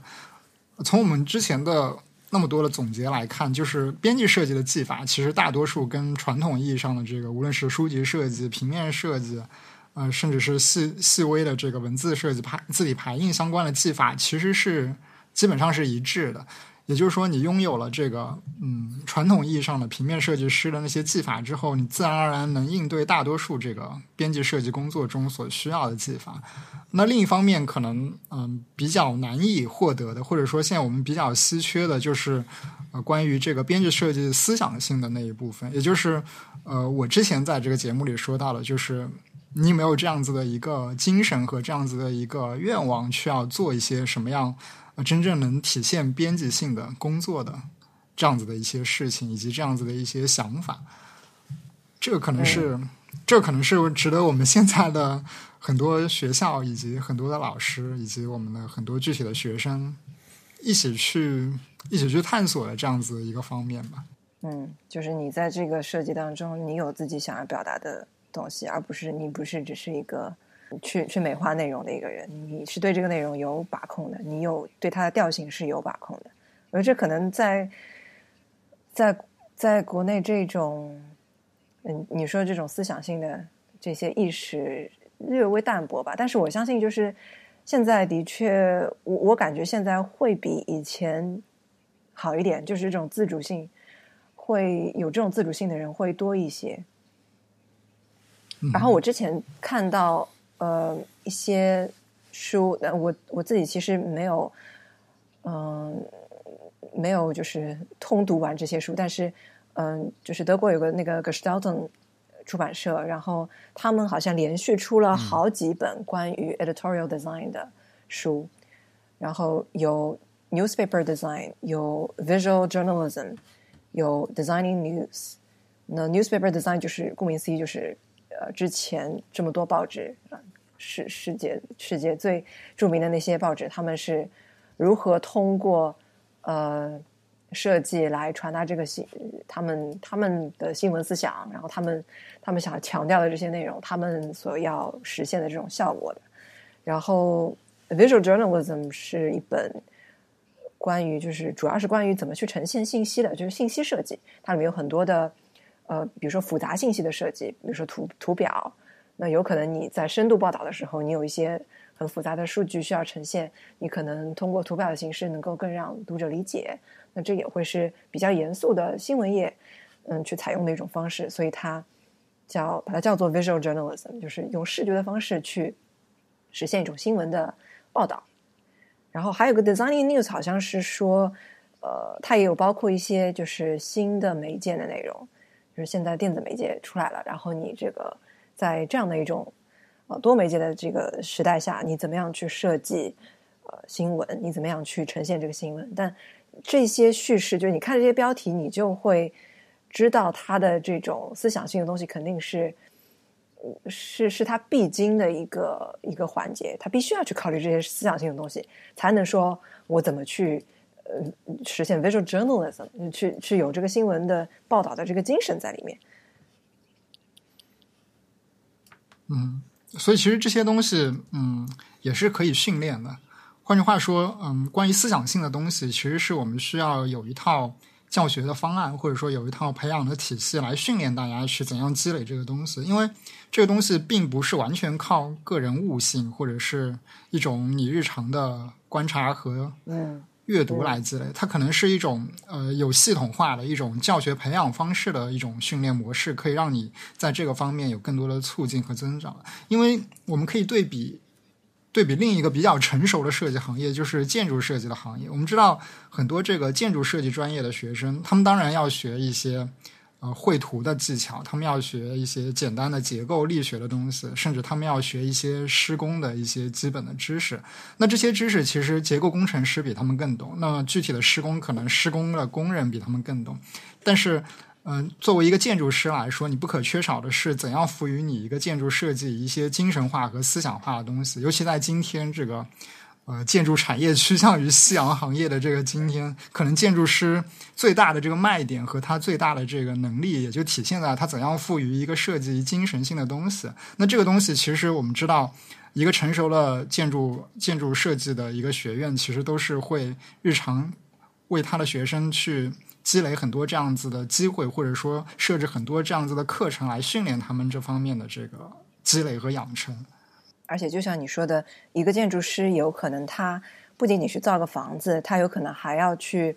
从我们之前的那么多的总结来看，就是编辑设计的技法，其实大多数跟传统意义上的这个，无论是书籍设计、平面设计，呃，甚至是细细微的这个文字设计、排字体排印相关的技法，其实是基本上是一致的。也就是说，你拥有了这个嗯传统意义上的平面设计师的那些技法之后，你自然而然能应对大多数这个编辑设计工作中所需要的技法。那另一方面，可能嗯比较难以获得的，或者说现在我们比较稀缺的，就是呃关于这个编辑设计思想性的那一部分，也就是呃我之前在这个节目里说到了，就是你有没有这样子的一个精神和这样子的一个愿望，去要做一些什么样呃真正能体现编辑性的工作的这样子的一些事情，以及这样子的一些想法。这个可能是，这个可能是值得我们现在的很多学校以及很多的老师以及我们的很多具体的学生一起去一起去探索的这样子一个方面吧。嗯，就是你在这个设计当中，你有自己想要表达的东西，而不是你不是只是一个去去美化内容的一个人，你是对这个内容有把控的，你有对它的调性是有把控的。我觉得这可能在在在国内这种，嗯，你说这种思想性的这些意识略微淡薄吧，但是我相信，就是现在的确，我我感觉现在会比以前好一点，就是这种自主性。会有这种自主性的人会多一些。然后我之前看到呃一些书，那我我自己其实没有，嗯，没有就是通读完这些书，但是嗯，就是德国有个那个 Gestalten 出版社，然后他们好像连续出了好几本关于 editorial design 的书，然后有 newspaper design，有 visual journalism。有 designing news，那 newspaper design 就是顾名思义，就是呃之前这么多报纸啊，世世界世界最著名的那些报纸，他们是如何通过呃设计来传达这个新他们他们的新闻思想，然后他们他们想强调的这些内容，他们所要实现的这种效果的。然后 visual journalism 是一本。关于就是主要是关于怎么去呈现信息的，就是信息设计，它里面有很多的呃，比如说复杂信息的设计，比如说图图表，那有可能你在深度报道的时候，你有一些很复杂的数据需要呈现，你可能通过图表的形式能够更让读者理解，那这也会是比较严肃的新闻业嗯去采用的一种方式，所以它叫把它叫做 visual journalism，就是用视觉的方式去实现一种新闻的报道。然后还有个 designing news，好像是说，呃，它也有包括一些就是新的媒介的内容，就是现在电子媒介出来了，然后你这个在这样的一种呃多媒介的这个时代下，你怎么样去设计呃新闻？你怎么样去呈现这个新闻？但这些叙事，就是你看这些标题，你就会知道它的这种思想性的东西肯定是。是是他必经的一个一个环节，他必须要去考虑这些思想性的东西，才能说我怎么去呃实现 visual journalism，去去有这个新闻的报道的这个精神在里面。嗯，所以其实这些东西，嗯，也是可以训练的。换句话说，嗯，关于思想性的东西，其实是我们需要有一套。教学的方案，或者说有一套培养的体系来训练大家去怎样积累这个东西，因为这个东西并不是完全靠个人悟性或者是一种你日常的观察和阅读来积累，它可能是一种呃有系统化的一种教学培养方式的一种训练模式，可以让你在这个方面有更多的促进和增长。因为我们可以对比。对比另一个比较成熟的设计行业，就是建筑设计的行业。我们知道很多这个建筑设计专业的学生，他们当然要学一些呃绘图的技巧，他们要学一些简单的结构力学的东西，甚至他们要学一些施工的一些基本的知识。那这些知识其实结构工程师比他们更懂，那具体的施工可能施工的工人比他们更懂，但是。嗯，作为一个建筑师来说，你不可缺少的是怎样赋予你一个建筑设计一些精神化和思想化的东西。尤其在今天这个呃建筑产业趋向于夕阳行业的这个今天，可能建筑师最大的这个卖点和他最大的这个能力，也就体现在他怎样赋予一个设计精神性的东西。那这个东西，其实我们知道，一个成熟的建筑建筑设计的一个学院，其实都是会日常为他的学生去。积累很多这样子的机会，或者说设置很多这样子的课程来训练他们这方面的这个积累和养成。而且，就像你说的，一个建筑师有可能他不仅仅是造个房子，他有可能还要去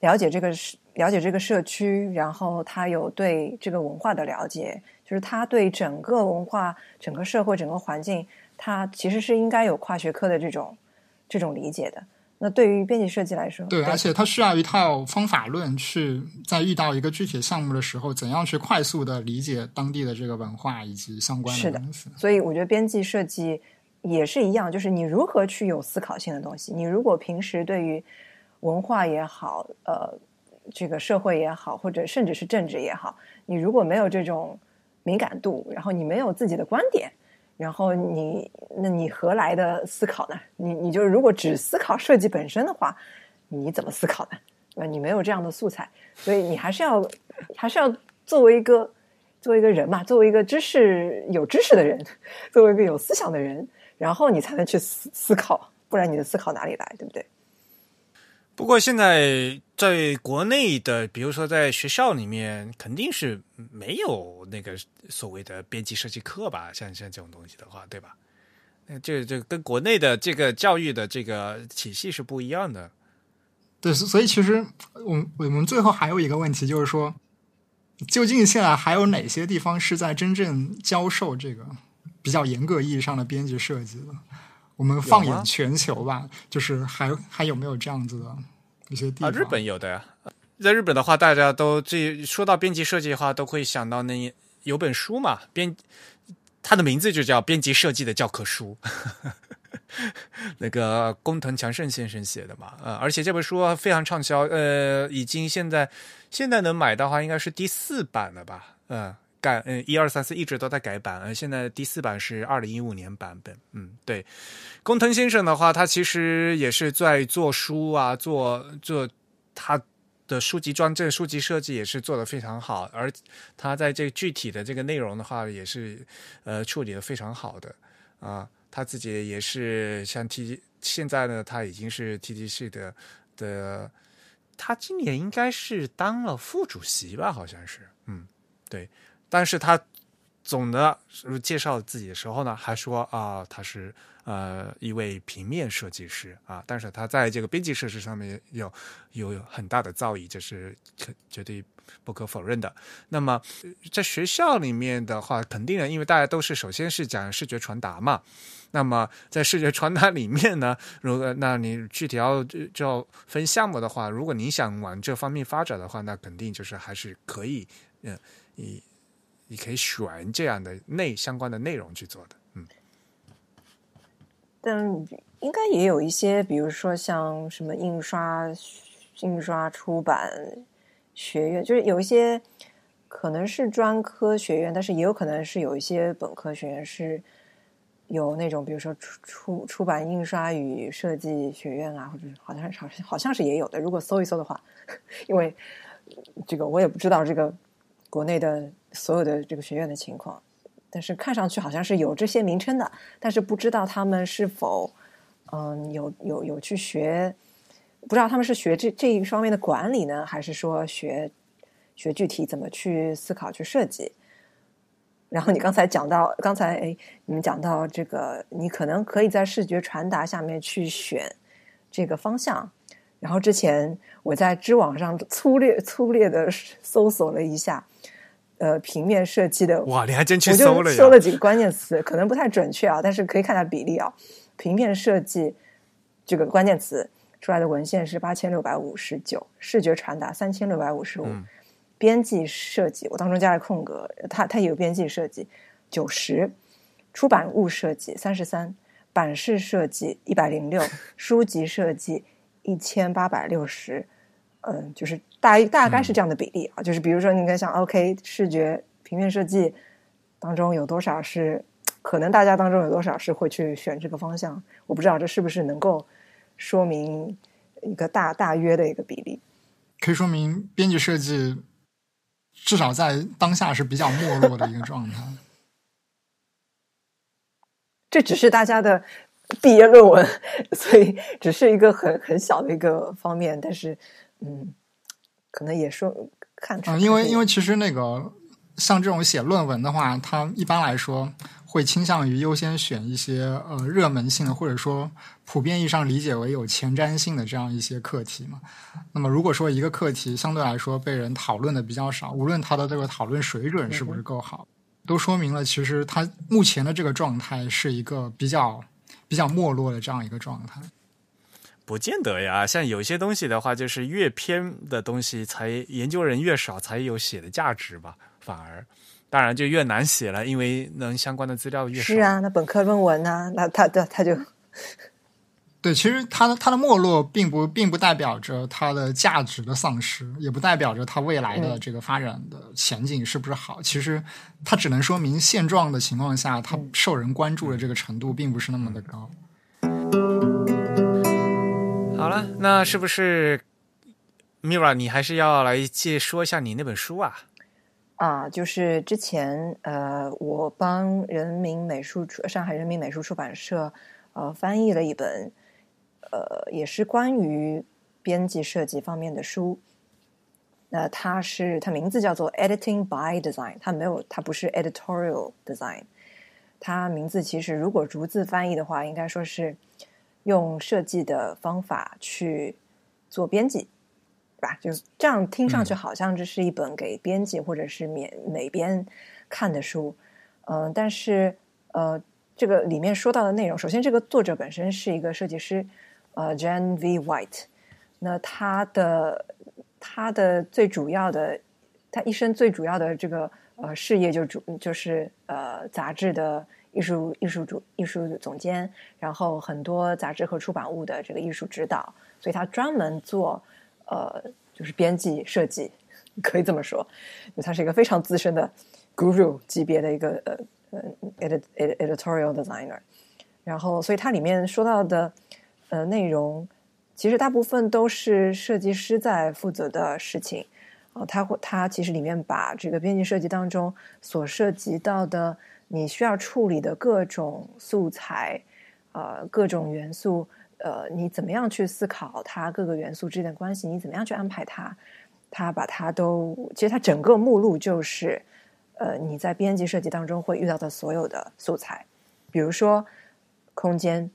了解这个社了解这个社区，然后他有对这个文化的了解，就是他对整个文化、整个社会、整个环境，他其实是应该有跨学科的这种这种理解的。那对于编辑设计来说，对，而且它需要一套方法论，去在遇到一个具体项目的时候，怎样去快速的理解当地的这个文化以及相关的东西。所以我觉得编辑设计也是一样，就是你如何去有思考性的东西。你如果平时对于文化也好，呃，这个社会也好，或者甚至是政治也好，你如果没有这种敏感度，然后你没有自己的观点。然后你那你何来的思考呢？你你就如果只思考设计本身的话，你怎么思考呢？那？你没有这样的素材，所以你还是要还是要作为一个作为一个人嘛，作为一个知识有知识的人，作为一个有思想的人，然后你才能去思思考，不然你的思考哪里来？对不对？不过现在在国内的，比如说在学校里面，肯定是没有那个所谓的编辑设计课吧？像像这种东西的话，对吧？那这这跟国内的这个教育的这个体系是不一样的。对，所以其实我我们最后还有一个问题，就是说，究竟现在还有哪些地方是在真正教授这个比较严格意义上的编辑设计的？我们放眼全球吧，就是还还有没有这样子的一些地方？日本有的呀，在日本的话，大家都这说到编辑设计的话，都会想到那有本书嘛，编它的名字就叫《编辑设计的教科书》，那个工藤强盛先生写的嘛，呃，而且这本书非常畅销，呃，已经现在现在能买到的话，应该是第四版了吧，嗯。改嗯，一二三四一直都在改版，呃，现在第四版是二零一五年版本。嗯，对，工藤先生的话，他其实也是在做书啊，做做他的书籍装帧、书籍设计也是做的非常好，而他在这具体的这个内容的话，也是呃处理的非常好的啊。他自己也是像 T，现在呢，他已经是 T T C 的的，他今年应该是当了副主席吧，好像是，嗯，对。但是他总的介绍自己的时候呢，还说啊，他是呃一位平面设计师啊。但是他在这个编辑设施上面有有很大的造诣，这是可绝对不可否认的。那么在学校里面的话，肯定的，因为大家都是首先是讲视觉传达嘛。那么在视觉传达里面呢，如果那你具体要就要分项目的话，如果你想往这方面发展的话，那肯定就是还是可以，嗯，以。你可以选这样的内相关的内容去做的，嗯。但应该也有一些，比如说像什么印刷、印刷出版学院，就是有一些可能是专科学院，但是也有可能是有一些本科学院是有那种，比如说出出出版印刷与设计学院啊，或者好像好像好像是也有的。如果搜一搜的话，因为这个我也不知道这个国内的。所有的这个学院的情况，但是看上去好像是有这些名称的，但是不知道他们是否嗯有有有去学，不知道他们是学这这一方面的管理呢，还是说学学具体怎么去思考去设计？然后你刚才讲到，刚才哎，你们讲到这个，你可能可以在视觉传达下面去选这个方向。然后之前我在知网上粗略粗略的搜索了一下。呃，平面设计的哇，你还真去搜了呀？搜了几个关键词，可能不太准确啊，但是可以看下比例啊。平面设计这个关键词出来的文献是八千六百五十九，视觉传达三千六百五十五，编辑设计我当中加了空格，它它也有编辑设计九十，出版物设计三十三，版式设计一百零六，书籍设计一千八百六十。嗯，就是大大概是这样的比例啊，就是比如说，你看像 OK 视觉平面设计当中有多少是可能大家当中有多少是会去选这个方向？我不知道这是不是能够说明一个大大约的一个比例，可以说明编辑设计至少在当下是比较没落的一个状态。这只是大家的毕业论文，所以只是一个很很小的一个方面，但是。嗯，可能也说看出，因为因为其实那个像这种写论文的话，它一般来说会倾向于优先选一些呃热门性的，或者说普遍意义上理解为有前瞻性的这样一些课题嘛。那么如果说一个课题相对来说被人讨论的比较少，无论它的这个讨论水准是不是够好，都说明了其实它目前的这个状态是一个比较比较没落的这样一个状态。不见得呀，像有些东西的话，就是越偏的东西，才研究人越少，才有写的价值吧。反而，当然就越难写了，因为能相关的资料越少。是啊，那本科论文呢？那他的他就 对，其实它的它的没落并不并不代表着它的价值的丧失，也不代表着它未来的这个发展的前景是不是好。其实它只能说明现状的情况下，它受人关注的这个程度并不是那么的高。好了，那是不是 Mira？你还是要来介说一下你那本书啊？啊，就是之前呃，我帮人民美术出上海人民美术出版社呃翻译了一本。呃，也是关于编辑设计方面的书。那它是它名字叫做 Editing by Design，它没有，它不是 Editorial Design。它名字其实如果逐字翻译的话，应该说是用设计的方法去做编辑，对吧？就这样听上去好像这是一本给编辑或者是美美编看的书。嗯，但是呃，这个里面说到的内容，首先这个作者本身是一个设计师。呃，Jan V. White，那他的他的最主要的，他一生最主要的这个呃事业就主就是呃杂志的艺术艺术主艺术总监，然后很多杂志和出版物的这个艺术指导，所以他专门做呃就是编辑设计，可以这么说，他是一个非常资深的 guru 级别的一个呃呃 edit editorial designer，然后所以它里面说到的。呃，内容其实大部分都是设计师在负责的事情。哦，他会，他其实里面把这个编辑设计当中所涉及到的你需要处理的各种素材，呃，各种元素，呃，你怎么样去思考它各个元素之间的关系？你怎么样去安排它？它把它都，其实它整个目录就是，呃，你在编辑设计当中会遇到的所有的素材，比如说空间。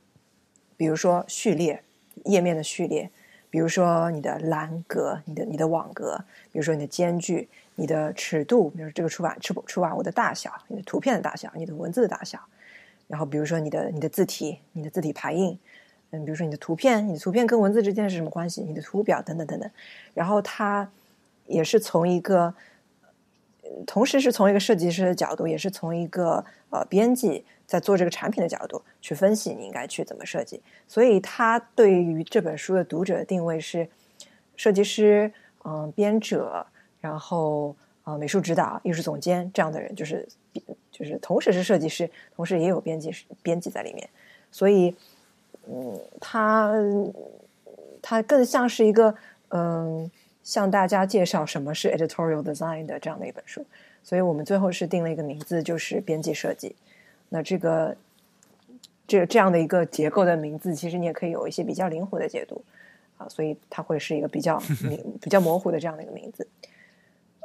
比如说序列页面的序列，比如说你的栏格、你的你的网格，比如说你的间距、你的尺度，比如这个出版出出版物的大小、你的图片的大小、你的文字的大小，然后比如说你的你的字体、你的字体排印，嗯，比如说你的图片，你的图片跟文字之间是什么关系？你的图表等等等等，然后它也是从一个，同时是从一个设计师的角度，也是从一个呃编辑。在做这个产品的角度去分析，你应该去怎么设计。所以，他对于这本书的读者定位是设计师、嗯，编者，然后啊，美术指导、艺术总监这样的人，就是就是同时是设计师，同时也有编辑编辑在里面。所以，嗯，他他更像是一个嗯，向大家介绍什么是 editorial design 的这样的一本书。所以我们最后是定了一个名字，就是编辑设计。那这个，这这样的一个结构的名字，其实你也可以有一些比较灵活的解读啊，所以它会是一个比较 比较模糊的这样的一个名字。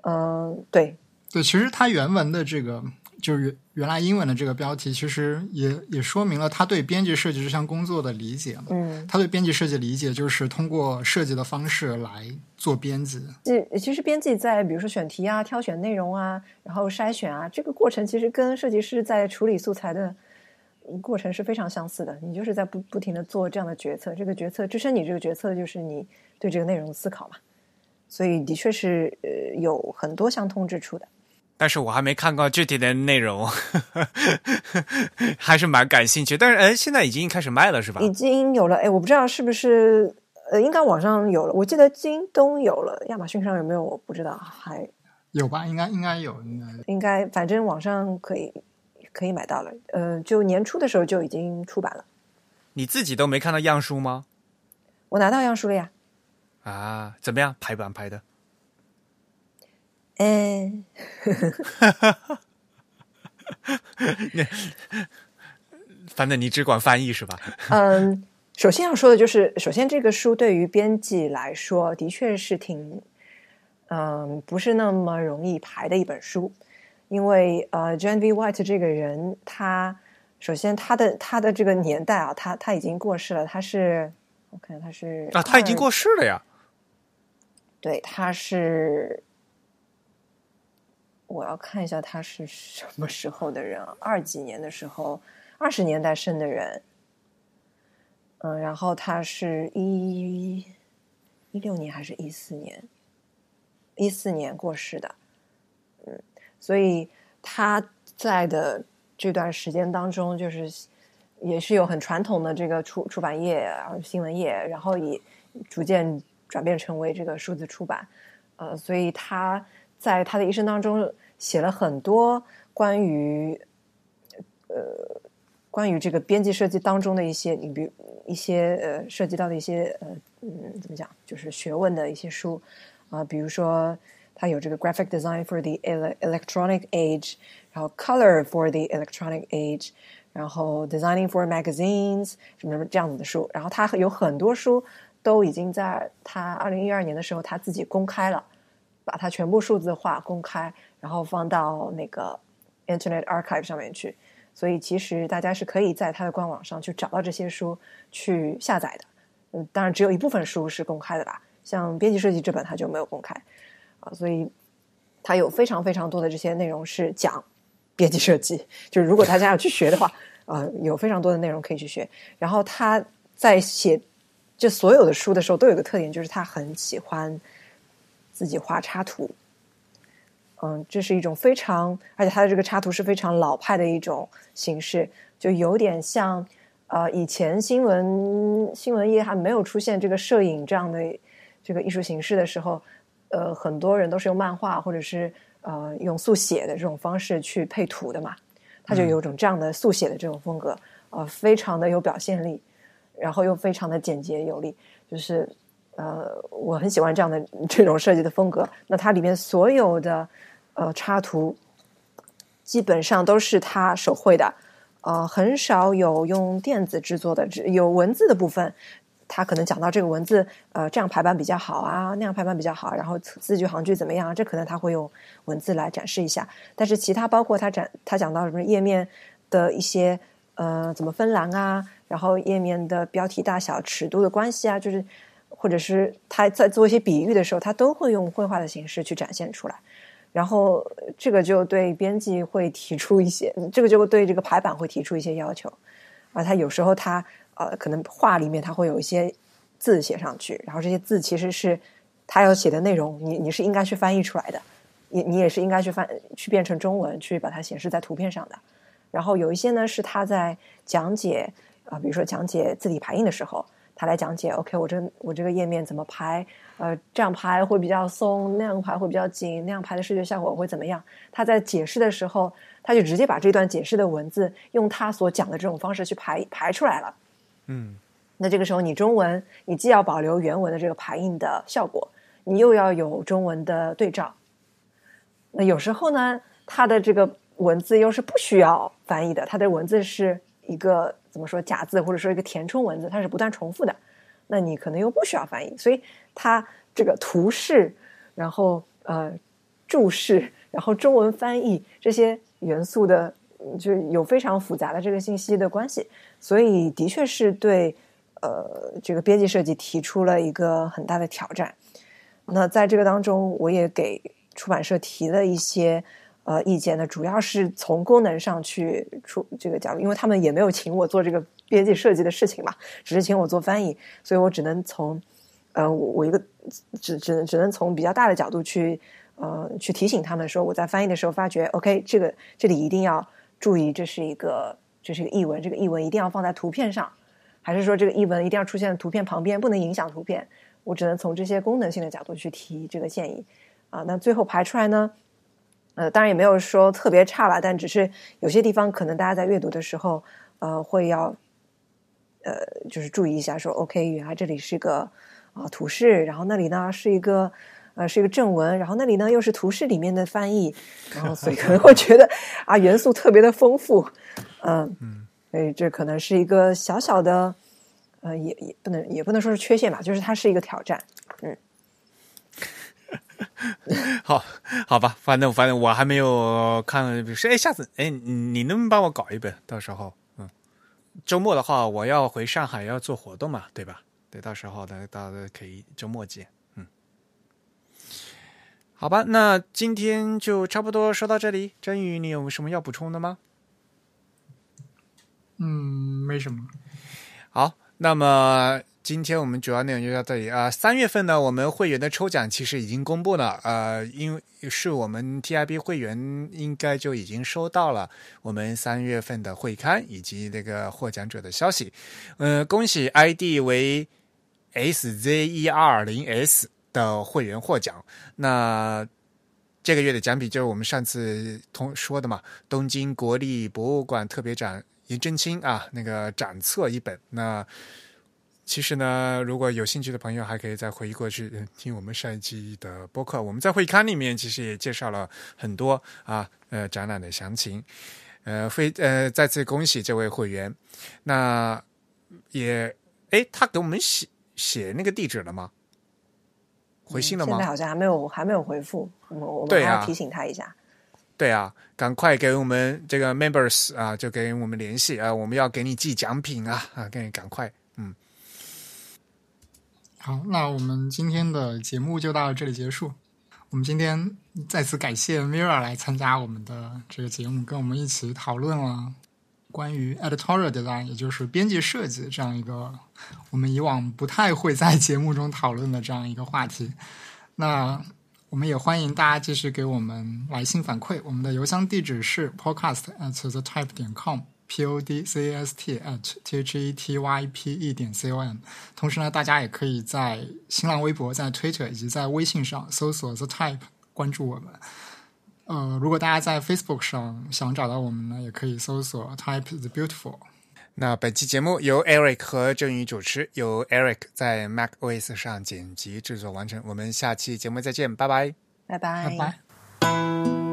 嗯，对对，其实它原文的这个。就是原原来英文的这个标题，其实也也说明了他对编辑设计这项工作的理解嘛。嗯，他对编辑设计理解就是通过设计的方式来做编辑。这其实编辑在比如说选题啊、挑选内容啊、然后筛选啊，这个过程其实跟设计师在处理素材的过程是非常相似的。你就是在不不停的做这样的决策，这个决策支撑你这个决策就是你对这个内容的思考嘛。所以的确是呃有很多相通之处的。但是我还没看过具体的内容，还是蛮感兴趣。但是，哎，现在已经开始卖了，是吧？已经有了，哎，我不知道是不是，呃，应该网上有了。我记得京东有了，亚马逊上有没有？我不知道，还有吧？应该应该有，应该应该，反正网上可以可以买到了。呃，就年初的时候就已经出版了。你自己都没看到样书吗？我拿到样书了呀。啊，怎么样？排版排的？嗯，反正你只管翻译是吧？嗯，首先要说的就是，首先这个书对于编辑来说，的确是挺，嗯，不是那么容易排的一本书，因为呃，Jan V. White 这个人，他首先他的他的这个年代啊，他他已经过世了，他是我看他是啊，他已经过世了呀，对，他是。我要看一下他是什么时候的人？二几年的时候，二十年代生的人。嗯，然后他是一一六年还是一四年？一四年过世的。嗯，所以他在的这段时间当中，就是也是有很传统的这个出出版业，然后新闻业，然后也逐渐转变成为这个数字出版。呃，所以他在他的一生当中写了很多关于呃关于这个编辑设计当中的一些，你比如一些呃涉及到的一些呃嗯怎么讲，就是学问的一些书啊、比如说他有这个 graphic design for the ele- electronic age，然后 color for the electronic age，然后 designing for magazines 什么什么这样子的书，然后他有很多书都已经在他二零一二年的时候他自己公开了。把它全部数字化公开，然后放到那个 Internet Archive 上面去。所以其实大家是可以在它的官网上去找到这些书去下载的。嗯，当然只有一部分书是公开的啦，像编辑设计这本它就没有公开啊。所以它有非常非常多的这些内容是讲 编辑设计，就是如果大家要去学的话，呃，有非常多的内容可以去学。然后他在写这所有的书的时候，都有个特点，就是他很喜欢。自己画插图，嗯，这是一种非常，而且它的这个插图是非常老派的一种形式，就有点像呃以前新闻新闻业还没有出现这个摄影这样的这个艺术形式的时候，呃，很多人都是用漫画或者是呃用速写的这种方式去配图的嘛，它就有种这样的速写的这种风格，呃，非常的有表现力，然后又非常的简洁有力，就是。呃，我很喜欢这样的这种设计的风格。那它里面所有的呃插图，基本上都是他手绘的，呃，很少有用电子制作的。只有文字的部分，他可能讲到这个文字，呃，这样排版比较好啊，那样排版比较好，然后字句行距怎么样，这可能他会用文字来展示一下。但是其他包括他展他讲到什么页面的一些呃怎么分栏啊，然后页面的标题大小、尺度的关系啊，就是。或者是他在做一些比喻的时候，他都会用绘画的形式去展现出来，然后这个就对编辑会提出一些，这个就对这个排版会提出一些要求啊。他有时候他呃，可能画里面他会有一些字写上去，然后这些字其实是他要写的内容，你你是应该去翻译出来的，你你也是应该去翻去变成中文，去把它显示在图片上的。然后有一些呢是他在讲解啊，比如说讲解字体排印的时候。他来讲解，OK，我这我这个页面怎么排？呃，这样排会比较松，那样排会比较紧，那样排的视觉效果会怎么样？他在解释的时候，他就直接把这段解释的文字用他所讲的这种方式去排排出来了。嗯，那这个时候你中文，你既要保留原文的这个排印的效果，你又要有中文的对照。那有时候呢，他的这个文字又是不需要翻译的，他的文字是一个。怎么说假字或者说一个填充文字，它是不断重复的，那你可能又不需要翻译，所以它这个图示，然后呃注释，然后中文翻译这些元素的，就有非常复杂的这个信息的关系，所以的确是对呃这个编辑设计提出了一个很大的挑战。那在这个当中，我也给出版社提了一些。呃，意见呢，主要是从功能上去出这个角度，因为他们也没有请我做这个编辑设计的事情嘛，只是请我做翻译，所以我只能从呃，我我一个只只能只能从比较大的角度去呃去提醒他们说，我在翻译的时候发觉，OK，这个这里一定要注意，这是一个这是一个译文，这个译文一定要放在图片上，还是说这个译文一定要出现在图片旁边，不能影响图片？我只能从这些功能性的角度去提这个建议啊。那最后排出来呢？呃，当然也没有说特别差了，但只是有些地方可能大家在阅读的时候，呃，会要呃，就是注意一下，说 OK，原来这里是个啊图示，然后那里呢是一个呃是一个正文，然后那里呢又是图示里面的翻译，然后所以可能会觉得啊元素特别的丰富，嗯嗯，所以这可能是一个小小的呃也也不能也不能说是缺陷吧，就是它是一个挑战，嗯。好，好吧，反正反正我还没有看，比如说，哎，下次，哎，你能不能帮我搞一本？到时候，嗯，周末的话，我要回上海要做活动嘛，对吧？对，到时候大家可以周末见，嗯，好吧，那今天就差不多说到这里。真宇，你有什么要补充的吗？嗯，没什么。好，那么今天我们主要内容就到这里啊。三月份呢，我们会员的抽奖其实已经公布了，呃，因为是我们 TIB 会员应该就已经收到了我们三月份的会刊以及那个获奖者的消息。呃，恭喜 ID 为 SZ1 零 S 的会员获奖。那这个月的奖品就是我们上次同说的嘛，东京国立博物馆特别展颜真卿啊那个展册一本。那其实呢，如果有兴趣的朋友，还可以再回忆过去听我们上一期的播客。我们在会刊里面其实也介绍了很多啊，呃，展览的详情。呃，非呃，再次恭喜这位会员。那也，哎，他给我们写写那个地址了吗？回信了吗？现在好像还没有，还没有回复。我们我还要提醒他一下。对啊，赶快给我们这个 members 啊，就给我们联系啊，我们要给你寄奖品啊啊，给你赶快，嗯，好，那我们今天的节目就到这里结束。我们今天再次感谢 Mira 来参加我们的这个节目，跟我们一起讨论了关于 editorial design，也就是编辑设计这样一个我们以往不太会在节目中讨论的这样一个话题。那我们也欢迎大家继续给我们来信反馈，我们的邮箱地址是 podcast at the type 点 com。P o d c a s t at t h e t y p e 点 c o m。同时呢，大家也可以在新浪微博、在 Twitter 以及在微信上搜索 The Type 关注我们。呃，如果大家在 Facebook 上想找到我们呢，也可以搜索 Type the Beautiful。那本期节目由 Eric 和郑宇主持，由 Eric 在 Mac OS 上剪辑制作完成。我们下期节目再见，拜拜。拜拜拜拜。